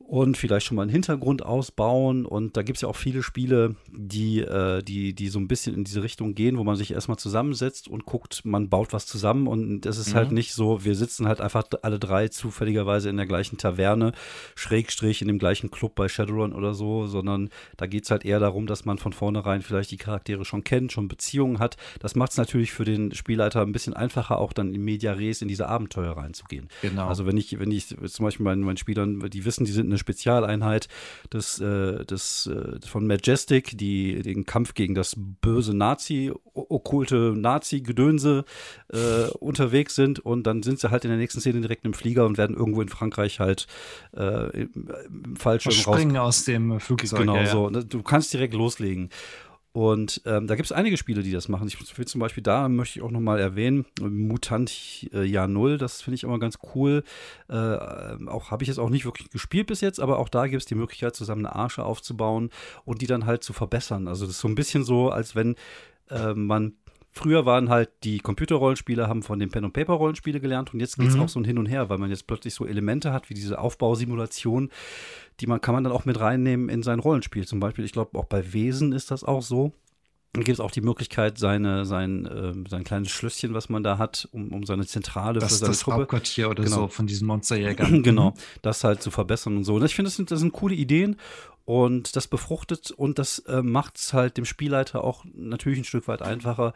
und vielleicht schon mal einen Hintergrund ausbauen. Und da gibt es ja auch viele Spiele, die, äh, die, die so ein bisschen in diese Richtung gehen, wo man sich erstmal zusammensetzt und guckt, man baut was zusammen. Und es ist halt mhm. halt nicht so, wir sitzen halt einfach alle drei zufälligerweise in der gleichen Taverne, Schrägstrich in dem gleichen Club bei Shadowrun oder so, sondern da geht es halt eher darum, dass man von vornherein vielleicht die Charaktere schon kennt, schon Beziehungen hat. Das macht es natürlich für den Spielleiter ein bisschen einfacher, auch dann in Media Res in diese Abenteuer reinzugehen. Genau. Also wenn ich, wenn ich zum Beispiel meinen, meinen Spielern, die wissen, die sind eine Spezialeinheit des, äh, des, äh, von Majestic, die den Kampf gegen das böse Nazi, okkulte Nazi-Gedönse äh, unterwegs sind und dann sind sie halt in der nächsten Szene direkt im Flieger und werden irgendwo in Frankreich halt äh, im, im Fallschirm Springen aus dem Flugzeug. Genau ja, ja. so. Du kannst direkt loslegen. Und ähm, da gibt es einige Spiele, die das machen. Ich will zum Beispiel da, möchte ich auch nochmal erwähnen, Mutant äh, Jahr Null, das finde ich immer ganz cool. Äh, auch habe ich jetzt auch nicht wirklich gespielt bis jetzt, aber auch da gibt es die Möglichkeit, zusammen eine Arche aufzubauen und die dann halt zu verbessern. Also das ist so ein bisschen so, als wenn äh, man Früher waren halt die Computerrollenspiele, haben von den Pen- and Paper-Rollenspiele gelernt und jetzt geht es mhm. auch so ein Hin und Her, weil man jetzt plötzlich so Elemente hat wie diese Aufbausimulation, die man kann man dann auch mit reinnehmen in sein Rollenspiel. Zum Beispiel, ich glaube, auch bei Wesen ist das auch so. Dann gibt es auch die Möglichkeit, seine, sein, äh, sein kleines Schlösschen, was man da hat, um, um seine Zentrale das für seine das Truppe. Hauptquartier oder genau. so von diesen Monsterjägern. genau, das halt zu verbessern und so. Und ich finde, das sind, das sind coole Ideen und das befruchtet und das äh, macht es halt dem Spielleiter auch natürlich ein Stück weit einfacher,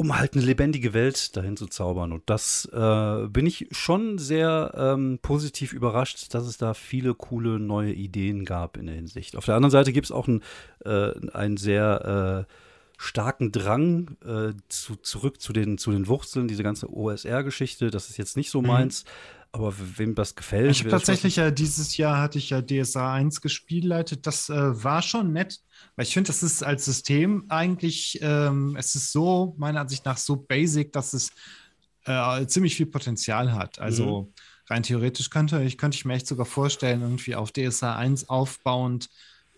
um halt eine lebendige Welt dahin zu zaubern. Und das äh, bin ich schon sehr ähm, positiv überrascht, dass es da viele coole neue Ideen gab in der Hinsicht. Auf der anderen Seite gibt es auch ein, äh, einen sehr äh, starken Drang äh, zu, zurück zu den, zu den Wurzeln, diese ganze OSR-Geschichte. Das ist jetzt nicht so mhm. meins. Mhm. Aber wem das gefällt. Ich habe tatsächlich ja dieses Jahr hatte ich ja DSA 1 gespielt, Das äh, war schon nett. Weil ich finde, das ist als System eigentlich, ähm, es ist so, meiner Ansicht nach, so basic, dass es äh, ziemlich viel Potenzial hat. Also mhm. rein theoretisch könnte ich, könnte ich mir echt sogar vorstellen, irgendwie auf DSA 1 aufbauend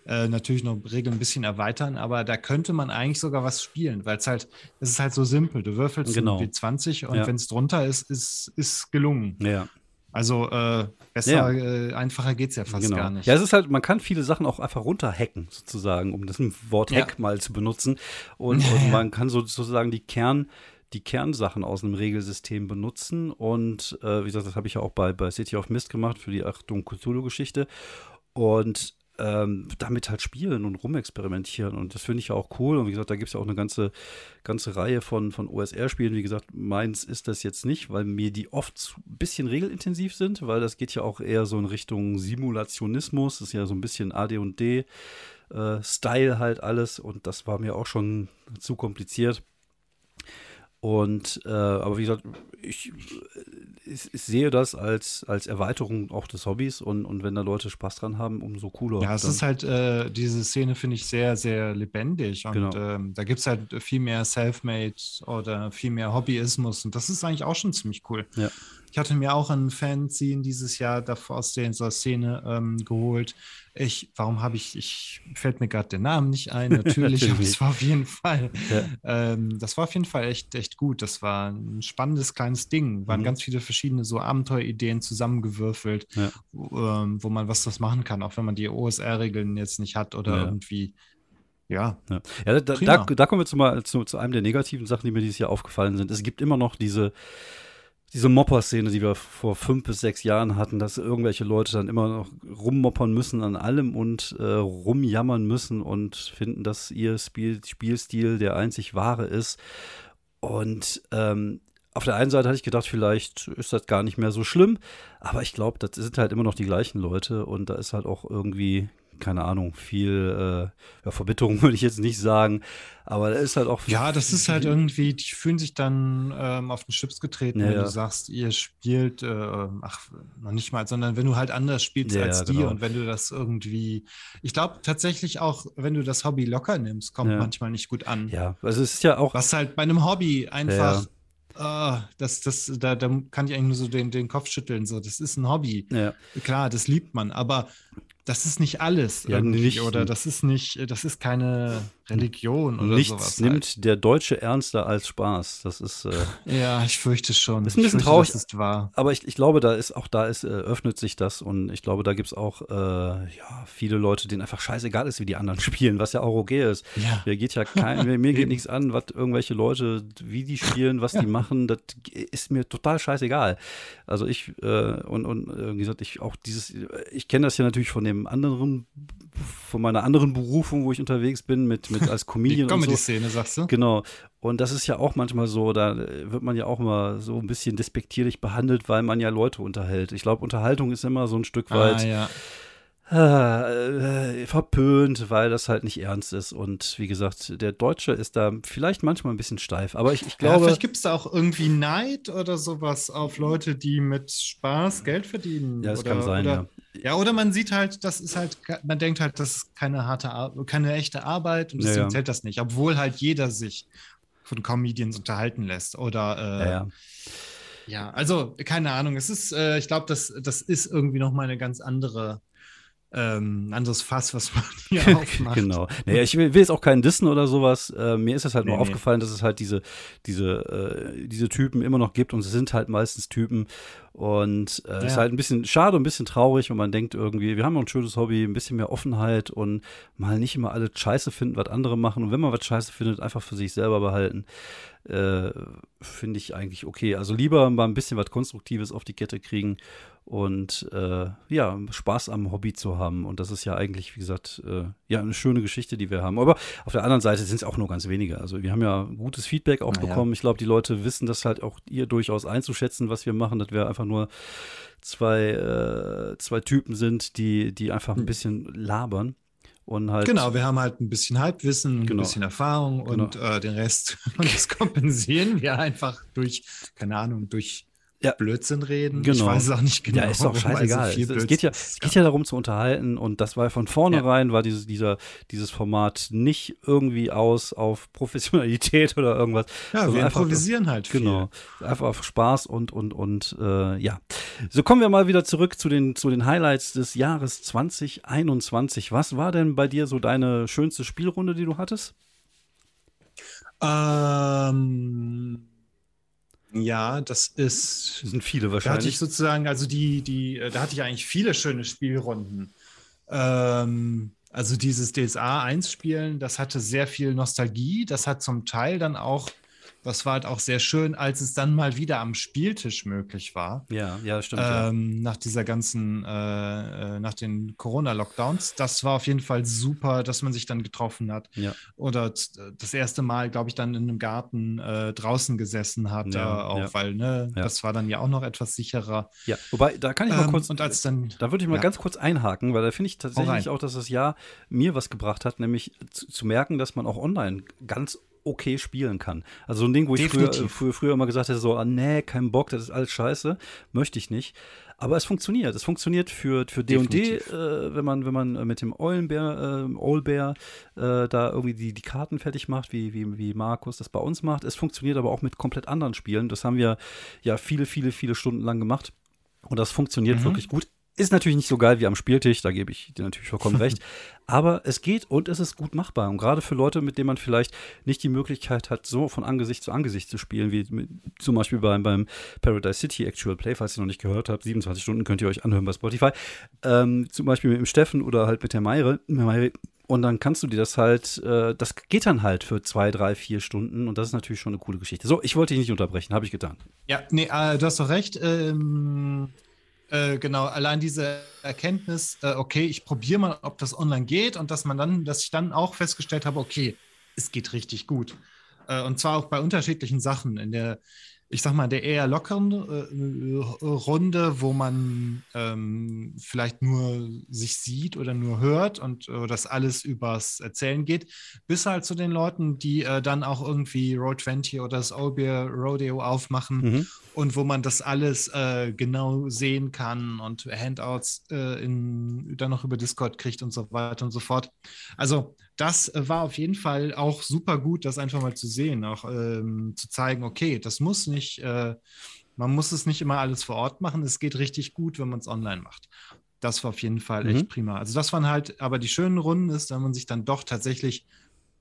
äh, natürlich noch Regeln ein bisschen erweitern, aber da könnte man eigentlich sogar was spielen, weil es halt, es ist halt so simpel. Du würfelst genau. irgendwie 20 und ja. wenn es drunter ist, ist, ist gelungen. Ja. Also äh, besser, ja. äh, einfacher geht es ja fast genau. gar nicht. Ja, es ist halt, man kann viele Sachen auch einfach runterhacken, sozusagen, um das Wort Hack ja. mal zu benutzen. Und, und man kann so, sozusagen die Kern, die Kernsachen aus einem Regelsystem benutzen. Und äh, wie gesagt, das habe ich ja auch bei, bei City of Mist gemacht für die Achtung Cthulhu-Geschichte. Und ähm, damit halt spielen und rumexperimentieren. Und das finde ich ja auch cool. Und wie gesagt, da gibt es ja auch eine ganze, ganze Reihe von, von OSR-Spielen. Wie gesagt, meins ist das jetzt nicht, weil mir die oft ein bisschen regelintensiv sind, weil das geht ja auch eher so in Richtung Simulationismus. Das ist ja so ein bisschen AD&D. Äh, Style halt alles und das war mir auch schon zu kompliziert. Und äh, aber wie gesagt, ich, ich, ich, sehe das als, als Erweiterung auch des Hobbys und, und wenn da Leute Spaß dran haben, umso cooler. Ja, es ist halt, äh, diese Szene finde ich sehr, sehr lebendig und genau. ähm, da gibt es halt viel mehr Selfmade oder viel mehr Hobbyismus und das ist eigentlich auch schon ziemlich cool. Ja. Ich hatte mir auch ein Fanzine dieses Jahr davor aus dieser Szene ähm, geholt. Ich, warum habe ich, ich fällt mir gerade der Name nicht ein, natürlich, aber es war auf jeden Fall, ja. ähm, das war auf jeden Fall echt, echt gut. Das war ein spannendes kleines Ding. Waren mhm. ganz viele verschiedene so Abenteuerideen zusammengewürfelt, ja. wo, ähm, wo, man was das machen kann, auch wenn man die OSR-Regeln jetzt nicht hat oder ja. irgendwie ja. Ja, ja da, da, da, kommen wir zu, mal, zu, zu, einem der negativen Sachen, die mir dieses Jahr aufgefallen sind. Es gibt immer noch diese, diese Mopper-Szene, die wir vor fünf bis sechs Jahren hatten, dass irgendwelche Leute dann immer noch rummoppern müssen an allem und äh, rumjammern müssen und finden, dass ihr Spiel, Spielstil der einzig wahre ist. Und ähm, auf der einen Seite hatte ich gedacht, vielleicht ist das gar nicht mehr so schlimm, aber ich glaube, das sind halt immer noch die gleichen Leute und da ist halt auch irgendwie keine Ahnung, viel äh, ja, Verbitterung würde ich jetzt nicht sagen, aber da ist halt auch. Ja, das ist halt irgendwie, die fühlen sich dann ähm, auf den Chips getreten, ja, wenn ja. du sagst, ihr spielt, äh, ach, noch nicht mal, sondern wenn du halt anders spielst als die genau. und wenn du das irgendwie, ich glaube tatsächlich auch, wenn du das Hobby locker nimmst, kommt manchmal nicht gut an. Ja, also es ist ja auch. Was halt bei einem Hobby einfach. Oh, das, das, da, da kann ich eigentlich nur so den, den Kopf schütteln. So, das ist ein Hobby. Ja. Klar, das liebt man, aber das ist nicht alles ja, nicht, oder das ist nicht, das ist keine Religion oder nichts sowas. nimmt halt. der Deutsche ernster als Spaß. Das ist äh, ja, ich fürchte schon. Ist ein bisschen traurig, das ist wahr. Aber ich, ich glaube, da ist auch da ist äh, öffnet sich das und ich glaube, da gibt es auch äh, ja viele Leute, denen einfach scheißegal ist, wie die anderen spielen, was ja auch okay ist. Ja. Mir geht ja kein, mir, mir geht nichts an, was irgendwelche Leute, wie die spielen, was ja. die machen, das ist mir total scheißegal. Also ich äh, und und äh, wie gesagt, ich auch dieses, ich kenne das ja natürlich von dem anderen, von meiner anderen Berufung, wo ich unterwegs bin, mit, mit als Comedian. Die Comedy-Szene, so. sagst du? Genau. Und das ist ja auch manchmal so, da wird man ja auch mal so ein bisschen despektierlich behandelt, weil man ja Leute unterhält. Ich glaube, Unterhaltung ist immer so ein Stück ah, weit. Ah, ja. Äh, verpönt, weil das halt nicht ernst ist. Und wie gesagt, der Deutsche ist da vielleicht manchmal ein bisschen steif. Aber ich, ich glaube. Ja, vielleicht gibt es da auch irgendwie Neid oder sowas auf Leute, die mit Spaß Geld verdienen. Ja, das oder, kann sein, oder, ja. Ja, oder man sieht halt, das ist halt, man denkt halt, das ist keine harte Arbeit, keine echte Arbeit und deswegen ja, ja. zählt das nicht, obwohl halt jeder sich von Comedians unterhalten lässt. Oder äh, ja, ja, also keine Ahnung. Es ist, äh, ich glaube, das, das ist irgendwie noch mal eine ganz andere ähm, anderes Fass, was man hier aufmacht. genau. Naja, ich will, will, jetzt auch keinen Dissen oder sowas. Äh, mir ist es halt nee, nur nee. aufgefallen, dass es halt diese, diese, äh, diese Typen immer noch gibt und es sind halt meistens Typen. Und es äh, ja. ist halt ein bisschen schade, ein bisschen traurig und man denkt irgendwie, wir haben noch ein schönes Hobby, ein bisschen mehr Offenheit und mal nicht immer alle Scheiße finden, was andere machen. Und wenn man was Scheiße findet, einfach für sich selber behalten. Äh, finde ich eigentlich okay. Also lieber mal ein bisschen was Konstruktives auf die Kette kriegen und äh, ja, Spaß am Hobby zu haben. Und das ist ja eigentlich, wie gesagt, äh, ja, eine schöne Geschichte, die wir haben. Aber auf der anderen Seite sind es auch nur ganz wenige. Also wir haben ja gutes Feedback auch Na bekommen. Ja. Ich glaube, die Leute wissen das halt auch ihr durchaus einzuschätzen, was wir machen, dass wir einfach nur zwei, äh, zwei Typen sind, die, die einfach ein hm. bisschen labern. Und halt genau, wir haben halt ein bisschen Halbwissen, genau. ein bisschen Erfahrung genau. und äh, den Rest, und das kompensieren wir einfach durch, keine Ahnung, durch ja. Blödsinn reden. Genau. Ich weiß es auch nicht genau. Ja, ist doch scheißegal. So es, geht ja, es geht ja darum zu unterhalten und das war von vornherein, ja. war dieses, dieser, dieses Format nicht irgendwie aus auf Professionalität oder irgendwas. Ja, wir improvisieren halt viel. Genau. Einfach auf Spaß und, und, und, äh, ja. So kommen wir mal wieder zurück zu den, zu den Highlights des Jahres 2021. Was war denn bei dir so deine schönste Spielrunde, die du hattest? Ähm ja, das ist. Das sind viele wahrscheinlich. Da hatte ich sozusagen, also die, die, äh, da hatte ich eigentlich viele schöne Spielrunden. Ähm, also dieses DSA 1 Spielen, das hatte sehr viel Nostalgie. Das hat zum Teil dann auch das war halt auch sehr schön, als es dann mal wieder am Spieltisch möglich war. Ja, ja, stimmt. Ähm, ja. Nach dieser ganzen, äh, äh, nach den Corona-Lockdowns. Das war auf jeden Fall super, dass man sich dann getroffen hat. Ja. Oder das erste Mal, glaube ich, dann in einem Garten äh, draußen gesessen hat, ja, auch, ja. weil, ne, das war dann ja auch noch etwas sicherer. Ja, wobei, da kann ich mal ähm, kurz, und als dann, da würde ich mal ganz kurz einhaken, weil da finde ich tatsächlich auch, dass das Jahr mir was gebracht hat, nämlich zu, zu merken, dass man auch online ganz okay spielen kann. Also so ein Ding, wo ich früher, früher, früher, immer gesagt hätte, so, ah, nee, kein Bock, das ist alles scheiße, möchte ich nicht. Aber es funktioniert. Es funktioniert für für D&D, äh, wenn man wenn man mit dem Eulenbär, äh, Owlbear äh, da irgendwie die, die Karten fertig macht, wie, wie, wie Markus das bei uns macht. Es funktioniert aber auch mit komplett anderen Spielen. Das haben wir ja viele, viele, viele Stunden lang gemacht. Und das funktioniert mhm. wirklich gut. Ist natürlich nicht so geil wie am Spieltisch, da gebe ich dir natürlich vollkommen recht. Aber es geht und es ist gut machbar. Und gerade für Leute, mit denen man vielleicht nicht die Möglichkeit hat, so von Angesicht zu Angesicht zu spielen, wie mit, zum Beispiel beim, beim Paradise City Actual Play, falls ihr noch nicht gehört habt, 27 Stunden könnt ihr euch anhören bei Spotify. Ähm, zum Beispiel mit dem Steffen oder halt mit der Meire. Und dann kannst du dir das halt, äh, das geht dann halt für zwei, drei, vier Stunden und das ist natürlich schon eine coole Geschichte. So, ich wollte dich nicht unterbrechen, habe ich getan. Ja, nee, äh, du hast doch recht. Ähm äh, genau, allein diese Erkenntnis, äh, okay, ich probiere mal, ob das online geht und dass man dann, dass ich dann auch festgestellt habe, okay, es geht richtig gut. Äh, und zwar auch bei unterschiedlichen Sachen. In der, ich sag mal, der eher lockeren äh, Runde, wo man ähm, vielleicht nur sich sieht oder nur hört und äh, das alles übers Erzählen geht, bis halt zu den Leuten, die äh, dann auch irgendwie Road 20 oder das Obeer Rodeo aufmachen mhm. und wo man das alles äh, genau sehen kann und Handouts äh, in, dann noch über Discord kriegt und so weiter und so fort. Also das äh, war auf jeden Fall auch super gut, das einfach mal zu sehen, auch ähm, zu zeigen, okay, das muss nicht, äh, man muss es nicht immer alles vor Ort machen, es geht richtig gut, wenn man es online macht. Das war auf jeden Fall echt mhm. prima. Also das waren halt, aber die schönen Runden ist, wenn man sich dann doch tatsächlich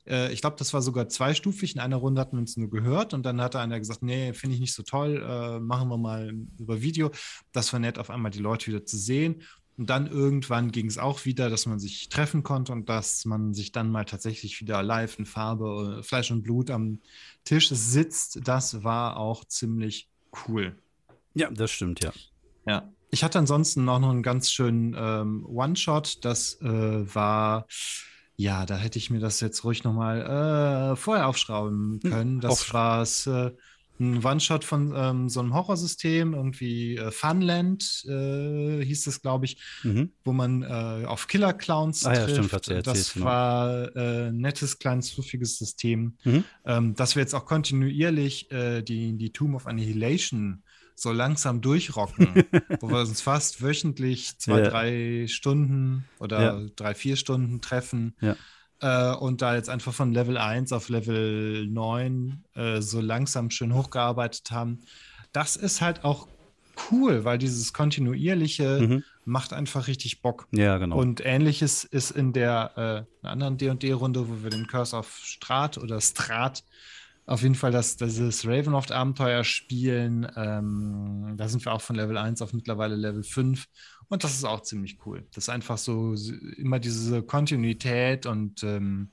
äh, ich glaube, das war sogar zweistufig. In einer Runde hatten wir uns nur gehört und dann hat einer gesagt, nee, finde ich nicht so toll, äh, machen wir mal über Video. Das war nett, auf einmal die Leute wieder zu sehen. Und dann irgendwann ging es auch wieder, dass man sich treffen konnte und dass man sich dann mal tatsächlich wieder live in Farbe, äh, Fleisch und Blut am Tisch sitzt. Das war auch ziemlich cool. Ja, das stimmt, ja. Ja. Ich hatte ansonsten auch noch einen ganz schönen ähm, One-Shot. Das äh, war, ja, da hätte ich mir das jetzt ruhig nochmal äh, vorher aufschrauben hm, können. Das war es. Äh, ein One-Shot von ähm, so einem Horrorsystem, irgendwie äh, Funland äh, hieß es, glaube ich, mhm. wo man äh, auf Killer-Clowns ah, ja, trifft. Stimmt, das genau. war ein äh, nettes, kleines, fluffiges System. Mhm. Ähm, dass wir jetzt auch kontinuierlich äh, die, die Tomb of Annihilation so langsam durchrocken, wo wir uns fast wöchentlich zwei, ja. drei Stunden oder ja. drei, vier Stunden treffen. Ja äh, und da jetzt einfach von Level 1 auf Level 9 äh, so langsam schön hochgearbeitet haben. Das ist halt auch cool, weil dieses kontinuierliche mhm. macht einfach richtig Bock. Ja, genau. Und ähnliches ist in der äh, anderen D&D-Runde, wo wir den Curse of Strat oder Strat auf jeden Fall das, dieses Ravenloft-Abenteuer spielen. Ähm, da sind wir auch von Level 1 auf mittlerweile Level 5 und das ist auch ziemlich cool. Das ist einfach so immer diese Kontinuität und ähm,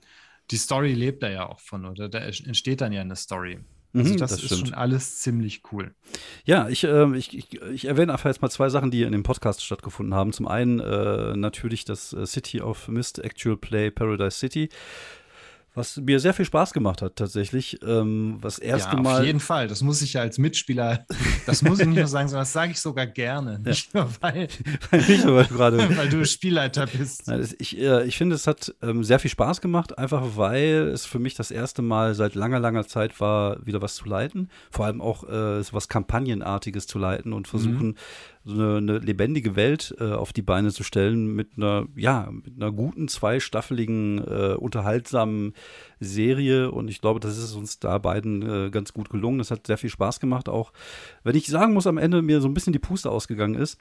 die Story lebt da ja auch von, oder da entsteht dann ja eine Story. Also mhm, das, das, ist stimmt. schon alles ziemlich cool. Ja, ich, äh, ich, ich, ich, erwähne einfach jetzt mal zwei Sachen, die in dem Podcast stattgefunden haben. Zum einen äh, natürlich das äh, City of Mist Actual Play Paradise City was mir sehr viel Spaß gemacht hat tatsächlich. Ähm, was erste ja, Mal. Auf jeden Fall, das muss ich ja als Mitspieler, das muss ich nicht nur sagen, sondern das sage ich sogar gerne. Ja. Nicht nur weil, nicht nur, weil, grade, weil du Spielleiter bist. Ich, äh, ich finde, es hat ähm, sehr viel Spaß gemacht, einfach weil es für mich das erste Mal seit langer, langer Zeit war, wieder was zu leiten. Vor allem auch äh, was Kampagnenartiges zu leiten und versuchen, mhm so eine, eine lebendige Welt äh, auf die Beine zu stellen mit einer, ja, mit einer guten, zweistaffeligen, äh, unterhaltsamen Serie. Und ich glaube, das ist uns da beiden äh, ganz gut gelungen. Das hat sehr viel Spaß gemacht, auch wenn ich sagen muss, am Ende mir so ein bisschen die Puste ausgegangen ist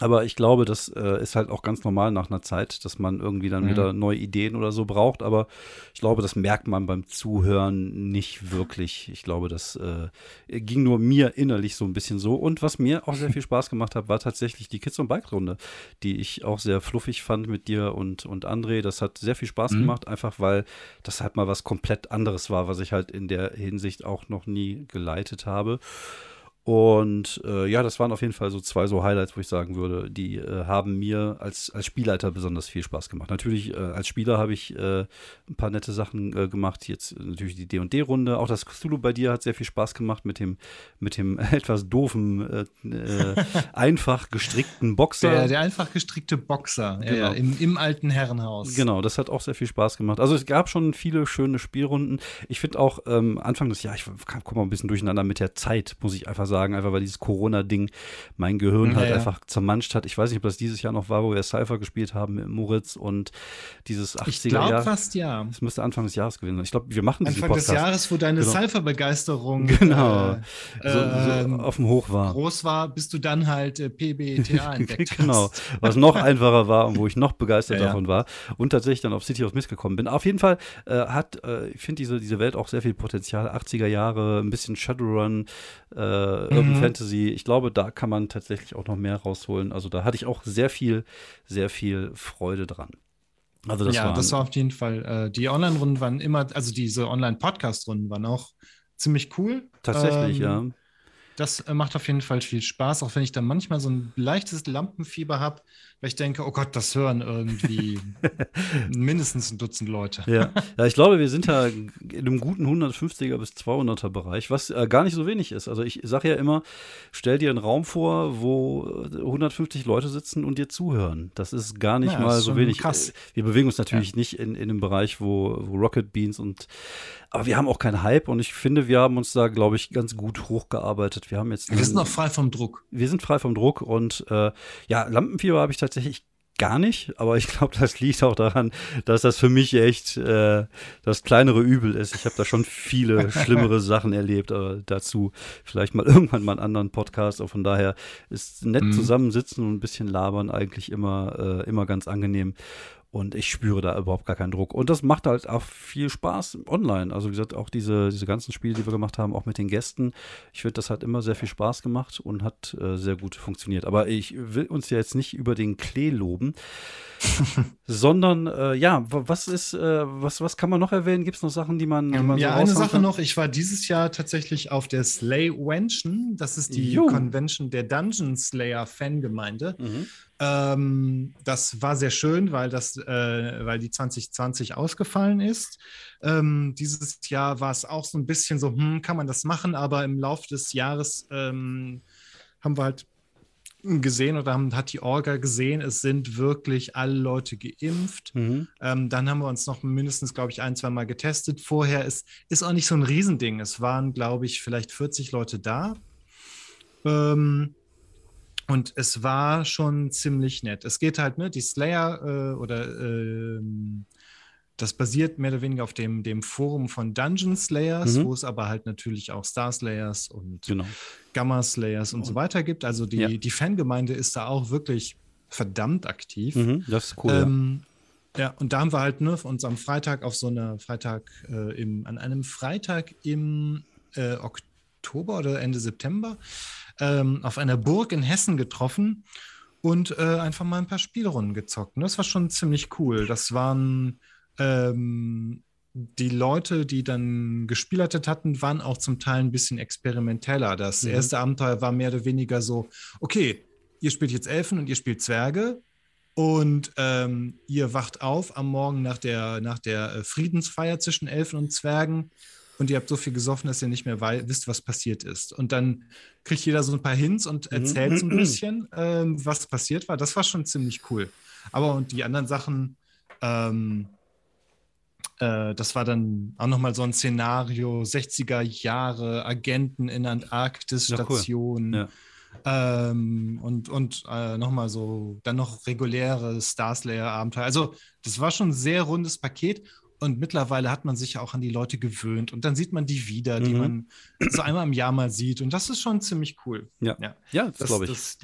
Aber ich glaube, das äh, ist halt auch ganz normal nach einer Zeit, dass man irgendwie dann mhm. wieder neue Ideen oder so braucht. Aber ich glaube, das merkt man beim Zuhören nicht wirklich. Ich glaube, das äh, ging nur mir innerlich so ein bisschen so. Und was mir auch sehr viel Spaß gemacht hat, war tatsächlich die Kids- und Bike-Runde, die ich auch sehr fluffig fand mit dir und, und André. Das hat sehr viel Spaß mhm. gemacht, einfach weil das halt mal was komplett anderes war, was ich halt in der Hinsicht auch noch nie geleitet habe. Und äh, ja, das waren auf jeden Fall so zwei so Highlights, wo ich sagen würde, die äh, haben mir als, als Spielleiter besonders viel Spaß gemacht. Natürlich, äh, als Spieler habe ich äh, ein paar nette Sachen äh, gemacht. Jetzt natürlich die D&D-Runde. Auch das Cthulhu bei dir hat sehr viel Spaß gemacht mit dem, mit dem etwas doofen, äh, einfach gestrickten Boxer. Der, der einfach gestrickte Boxer genau. ja, im, im alten Herrenhaus. Genau, das hat auch sehr viel Spaß gemacht. Also es gab schon viele schöne Spielrunden. Ich finde auch ähm, Anfang des Jahres, ich komme mal ein bisschen durcheinander mit der Zeit, muss ich einfach sagen sagen, einfach weil dieses Corona-Ding mein Gehirn ja, halt ja. einfach zermanscht hat. Ich weiß nicht, ob das dieses Jahr noch war, wo wir Cypher gespielt haben mit Moritz und dieses 80er Ich glaube fast ja. Das müsste Anfang des Jahres gewesen sein. Ich glaube, wir machen Anfang Podcast. des Jahres, wo deine genau. Cypher-Begeisterung genau. Äh, so, so ähm, auf dem Hoch war. Groß war, bis du dann halt äh, PBTA entdeckt Genau, was noch einfacher war und wo ich noch begeistert ja, davon war und tatsächlich dann auf City of Mist gekommen bin. Auf jeden Fall äh, hat, äh, ich finde diese, diese Welt auch sehr viel Potenzial. 80er Jahre, ein bisschen Shadowrun, äh, Urban mhm. Fantasy. Ich glaube, da kann man tatsächlich auch noch mehr rausholen. Also da hatte ich auch sehr viel, sehr viel Freude dran. Also das ja, war das war auf jeden Fall. Äh, die Online-Runden waren immer, also diese Online-Podcast-Runden waren auch ziemlich cool. Tatsächlich, ähm, ja. Das äh, macht auf jeden Fall viel Spaß, auch wenn ich dann manchmal so ein leichtes Lampenfieber habe, weil ich denke, oh Gott, das hören irgendwie mindestens ein Dutzend Leute. Ja. ja, ich glaube, wir sind ja in einem guten 150er bis 200er Bereich, was äh, gar nicht so wenig ist. Also ich sage ja immer, stell dir einen Raum vor, wo 150 Leute sitzen und dir zuhören. Das ist gar nicht ja, mal so wenig. Krass. Wir bewegen uns natürlich ja. nicht in, in einem Bereich, wo, wo Rocket Beans und aber wir haben auch keinen Hype und ich finde, wir haben uns da, glaube ich, ganz gut hochgearbeitet. Wir haben jetzt. Wir sind auch frei vom Druck. Wir sind frei vom Druck und äh, ja, Lampenfieber habe ich tatsächlich gar nicht, aber ich glaube, das liegt auch daran, dass das für mich echt äh, das kleinere Übel ist. Ich habe da schon viele schlimmere Sachen erlebt, aber dazu vielleicht mal irgendwann mal einen anderen Podcast. Aber von daher ist nett mhm. zusammensitzen und ein bisschen labern eigentlich immer, äh, immer ganz angenehm. Und ich spüre da überhaupt gar keinen Druck. Und das macht halt auch viel Spaß online. Also wie gesagt, auch diese, diese ganzen Spiele, die wir gemacht haben, auch mit den Gästen. Ich finde, das hat immer sehr viel Spaß gemacht und hat äh, sehr gut funktioniert. Aber ich will uns ja jetzt nicht über den Klee loben, sondern äh, ja, was ist, äh, was, was kann man noch erwähnen? Gibt es noch Sachen, die man, die man Ja, so eine Sache kann? noch. Ich war dieses Jahr tatsächlich auf der Slay Wention. Das ist die jo. Convention der Dungeon Slayer Fangemeinde. Mhm. Ähm, das war sehr schön, weil, das, äh, weil die 2020 ausgefallen ist. Ähm, dieses Jahr war es auch so ein bisschen so, hm, kann man das machen, aber im Laufe des Jahres ähm, haben wir halt gesehen oder haben, hat die Orga gesehen, es sind wirklich alle Leute geimpft. Mhm. Ähm, dann haben wir uns noch mindestens, glaube ich, ein, zwei Mal getestet. Vorher ist, ist auch nicht so ein Riesending. Es waren, glaube ich, vielleicht 40 Leute da. Ähm, und es war schon ziemlich nett. Es geht halt, ne, die Slayer äh, oder äh, das basiert mehr oder weniger auf dem, dem Forum von Dungeon Slayers, mhm. wo es aber halt natürlich auch Star Slayers und genau. Gamma Slayers und, und so weiter gibt. Also die, ja. die Fangemeinde ist da auch wirklich verdammt aktiv. Mhm, das ist cool. Ähm, ja. ja. und da haben wir halt ne, uns am Freitag auf so einer Freitag äh, im, an einem Freitag im äh, Oktober oder Ende September ähm, auf einer Burg in Hessen getroffen und äh, einfach mal ein paar Spielrunden gezockt. Und das war schon ziemlich cool. Das waren ähm, die Leute, die dann gespielert hatten, waren auch zum Teil ein bisschen experimenteller. Das mhm. erste Abenteuer war mehr oder weniger so, okay, ihr spielt jetzt Elfen und ihr spielt Zwerge und ähm, ihr wacht auf am Morgen nach der, nach der äh, Friedensfeier zwischen Elfen und Zwergen und ihr habt so viel gesoffen, dass ihr nicht mehr wisst, was passiert ist. Und dann kriegt jeder so ein paar Hints und mhm. erzählt so ein bisschen, ähm, was passiert war. Das war schon ziemlich cool. Aber und die anderen Sachen, ähm, äh, das war dann auch nochmal so ein Szenario, 60er Jahre, Agenten in Antarktis-Stationen. Ja, cool. ja. ähm, und und äh, nochmal so, dann noch reguläre Star Slayer-Abenteuer. Also, das war schon ein sehr rundes Paket. Und mittlerweile hat man sich ja auch an die Leute gewöhnt. Und dann sieht man die wieder, die mhm. man so einmal im Jahr mal sieht. Und das ist schon ziemlich cool. Ja, ja, ja das, das glaube ich. Das,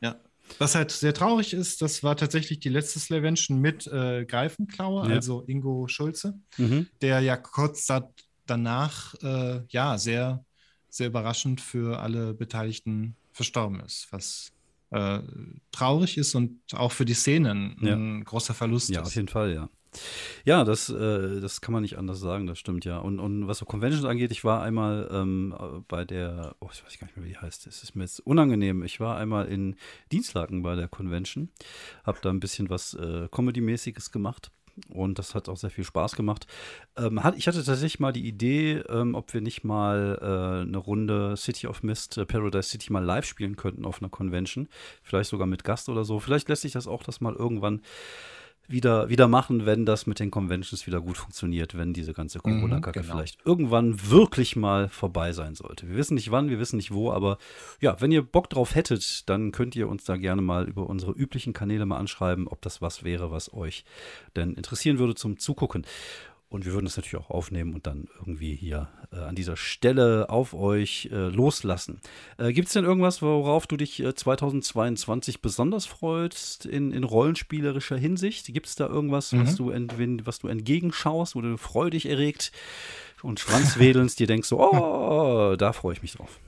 ja. Was halt sehr traurig ist, das war tatsächlich die letzte Slavention mit äh, Greifenklaue, ja. also Ingo Schulze, mhm. der ja kurz danach äh, ja sehr, sehr überraschend für alle Beteiligten verstorben ist, was äh, traurig ist und auch für die Szenen ja. ein großer Verlust ja, ist. Ja, auf jeden Fall, ja. Ja, das, äh, das kann man nicht anders sagen, das stimmt ja. Und, und was so Conventions angeht, ich war einmal ähm, bei der, oh, ich weiß gar nicht mehr, wie die heißt, es ist mir jetzt unangenehm. Ich war einmal in Dienstlaken bei der Convention, habe da ein bisschen was äh, Comedy-mäßiges gemacht. Und das hat auch sehr viel Spaß gemacht. Ähm, hat, ich hatte tatsächlich mal die Idee, ähm, ob wir nicht mal äh, eine Runde City of Mist, äh, Paradise City mal live spielen könnten auf einer Convention. Vielleicht sogar mit Gast oder so. Vielleicht lässt sich das auch das mal irgendwann wieder, wieder machen, wenn das mit den Conventions wieder gut funktioniert, wenn diese ganze mhm, Corona-Kacke genau. vielleicht irgendwann wirklich mal vorbei sein sollte. Wir wissen nicht wann, wir wissen nicht wo, aber ja, wenn ihr Bock drauf hättet, dann könnt ihr uns da gerne mal über unsere üblichen Kanäle mal anschreiben, ob das was wäre, was euch denn interessieren würde zum Zugucken. Und wir würden es natürlich auch aufnehmen und dann irgendwie hier äh, an dieser Stelle auf euch äh, loslassen. Äh, Gibt es denn irgendwas, worauf du dich 2022 äh, besonders freust in, in rollenspielerischer Hinsicht? Gibt es da irgendwas, mhm. was, du was du entgegenschaust, wo du freudig erregt und schwanzwedelnst, dir denkst so, oh, da freue ich mich drauf?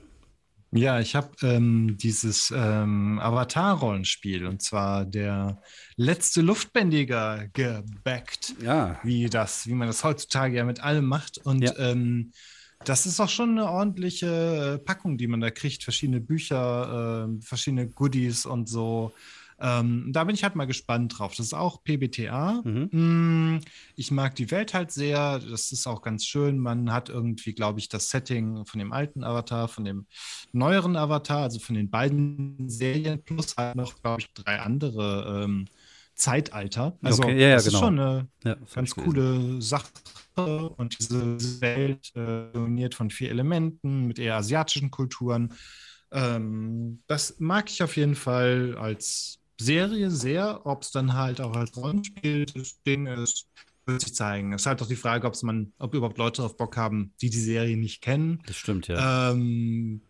Ja, ich habe ähm, dieses ähm, Avatar-Rollenspiel und zwar der letzte Luftbändiger gebackt, ja. wie das, wie man das heutzutage ja mit allem macht. Und ja. ähm, das ist auch schon eine ordentliche äh, Packung, die man da kriegt. Verschiedene Bücher, äh, verschiedene Goodies und so. Ähm, da bin ich halt mal gespannt drauf. Das ist auch PBTA. Mhm. Mm, ich mag die Welt halt sehr. Das ist auch ganz schön. Man hat irgendwie, glaube ich, das Setting von dem alten Avatar, von dem neueren Avatar, also von den beiden Serien, plus halt noch, glaube ich, drei andere ähm, Zeitalter. Also okay, ja, ja, das genau. ist schon eine ja, ganz coole Sache. Und diese Welt äh, dominiert von vier Elementen mit eher asiatischen Kulturen. Ähm, das mag ich auf jeden Fall als Serie sehr. Ob es dann halt auch als Rollenspiel das Ding ist, wird sich zeigen. Es ist halt auch die Frage, ob's man, ob überhaupt Leute auf Bock haben, die die Serie nicht kennen. Das stimmt, ja. Ähm,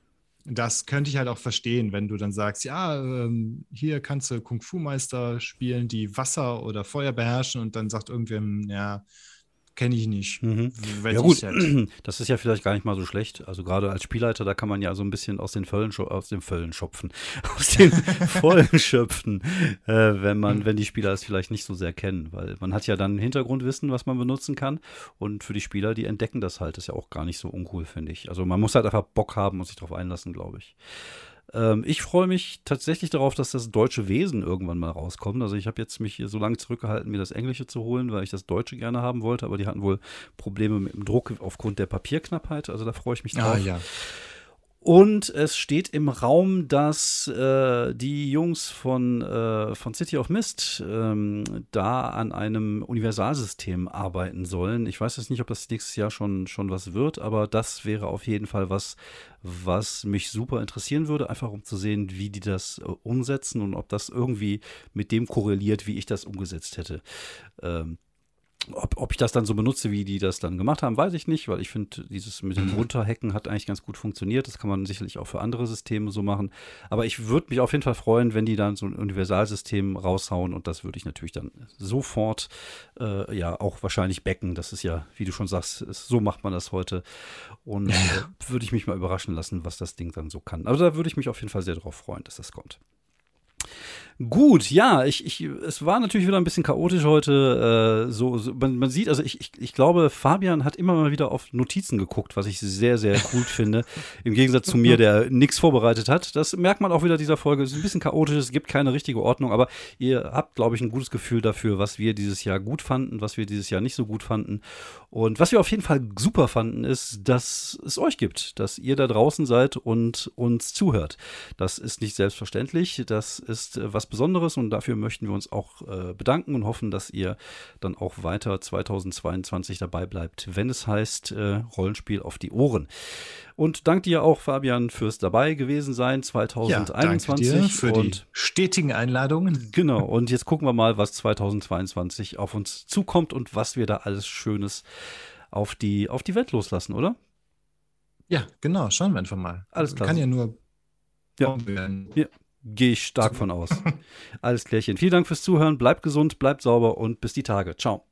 das könnte ich halt auch verstehen, wenn du dann sagst, ja, ähm, hier kannst du Kung-Fu-Meister spielen, die Wasser oder Feuer beherrschen und dann sagt irgendwem, ja, kenne ich nicht. Mhm. Ja gut, das ist ja vielleicht gar nicht mal so schlecht. Also gerade als Spielleiter, da kann man ja so ein bisschen aus den Völlen, aus den Völlen schopfen, aus den Vollen schöpfen, äh, wenn man, wenn die Spieler es vielleicht nicht so sehr kennen, weil man hat ja dann Hintergrundwissen, was man benutzen kann. Und für die Spieler, die entdecken das halt, ist ja auch gar nicht so uncool, finde ich. Also man muss halt einfach Bock haben und sich darauf einlassen, glaube ich. Ähm, ich freue mich tatsächlich darauf, dass das deutsche Wesen irgendwann mal rauskommt. Also ich habe jetzt mich so lange zurückgehalten, mir das Englische zu holen, weil ich das Deutsche gerne haben wollte, aber die hatten wohl Probleme mit dem Druck aufgrund der Papierknappheit. Also da freue ich mich drauf. Ah, ja. Und es steht im Raum, dass äh, die Jungs von, äh, von City of Mist ähm, da an einem Universalsystem arbeiten sollen. Ich weiß jetzt nicht, ob das nächstes Jahr schon, schon was wird, aber das wäre auf jeden Fall was, was mich super interessieren würde, einfach um zu sehen, wie die das äh, umsetzen und ob das irgendwie mit dem korreliert, wie ich das umgesetzt hätte. Ähm, ob, ob ich das dann so benutze, wie die das dann gemacht haben, weiß ich nicht, weil ich finde, dieses mit dem mhm. Runterhacken hat eigentlich ganz gut funktioniert. Das kann man sicherlich auch für andere Systeme so machen. Aber ich würde mich auf jeden Fall freuen, wenn die dann so ein Universalsystem raushauen und das würde ich natürlich dann sofort äh, ja auch wahrscheinlich backen. Das ist ja, wie du schon sagst, ist, so macht man das heute. Und äh, würde ich mich mal überraschen lassen, was das Ding dann so kann. Also da würde ich mich auf jeden Fall sehr darauf freuen, dass das kommt. Gut, ja, ich, ich, es war natürlich wieder ein bisschen chaotisch heute. Äh, so, so man, man, sieht, also ich, ich, ich glaube, Fabian hat immer mal wieder auf Notizen geguckt, was ich sehr, sehr cool finde. Im Gegensatz zu mir, der nichts vorbereitet hat. Das merkt man auch wieder dieser Folge. Es ist ein bisschen chaotisch, es gibt keine richtige Ordnung, aber ihr habt, glaube ich, ein gutes Gefühl dafür, was wir dieses Jahr gut fanden, was wir dieses Jahr nicht so gut fanden. Und was wir auf jeden Fall super fanden, ist, dass es euch gibt, dass ihr da draußen seid und uns zuhört. Das ist nicht selbstverständlich. Das ist äh, was Besonderes und dafür möchten wir uns auch äh, bedanken und hoffen, dass ihr dann auch weiter 2022 dabei bleibt, wenn es heißt äh, Rollenspiel auf die Ohren. Und danke dir auch, Fabian, fürs dabei gewesen sein 2021. Ja, danke dir für und, die stetigen Einladungen. Genau, und jetzt gucken wir mal, was 2022 auf uns zukommt und was wir da alles Schönes auf die, auf die Welt loslassen, oder? Ja, genau, schauen wir einfach mal. Alles klar. Kann ja nur ja. werden. Ja, Gehe ich stark von aus. Alles klärchen. Vielen Dank fürs Zuhören. Bleibt gesund, bleibt sauber und bis die Tage. Ciao.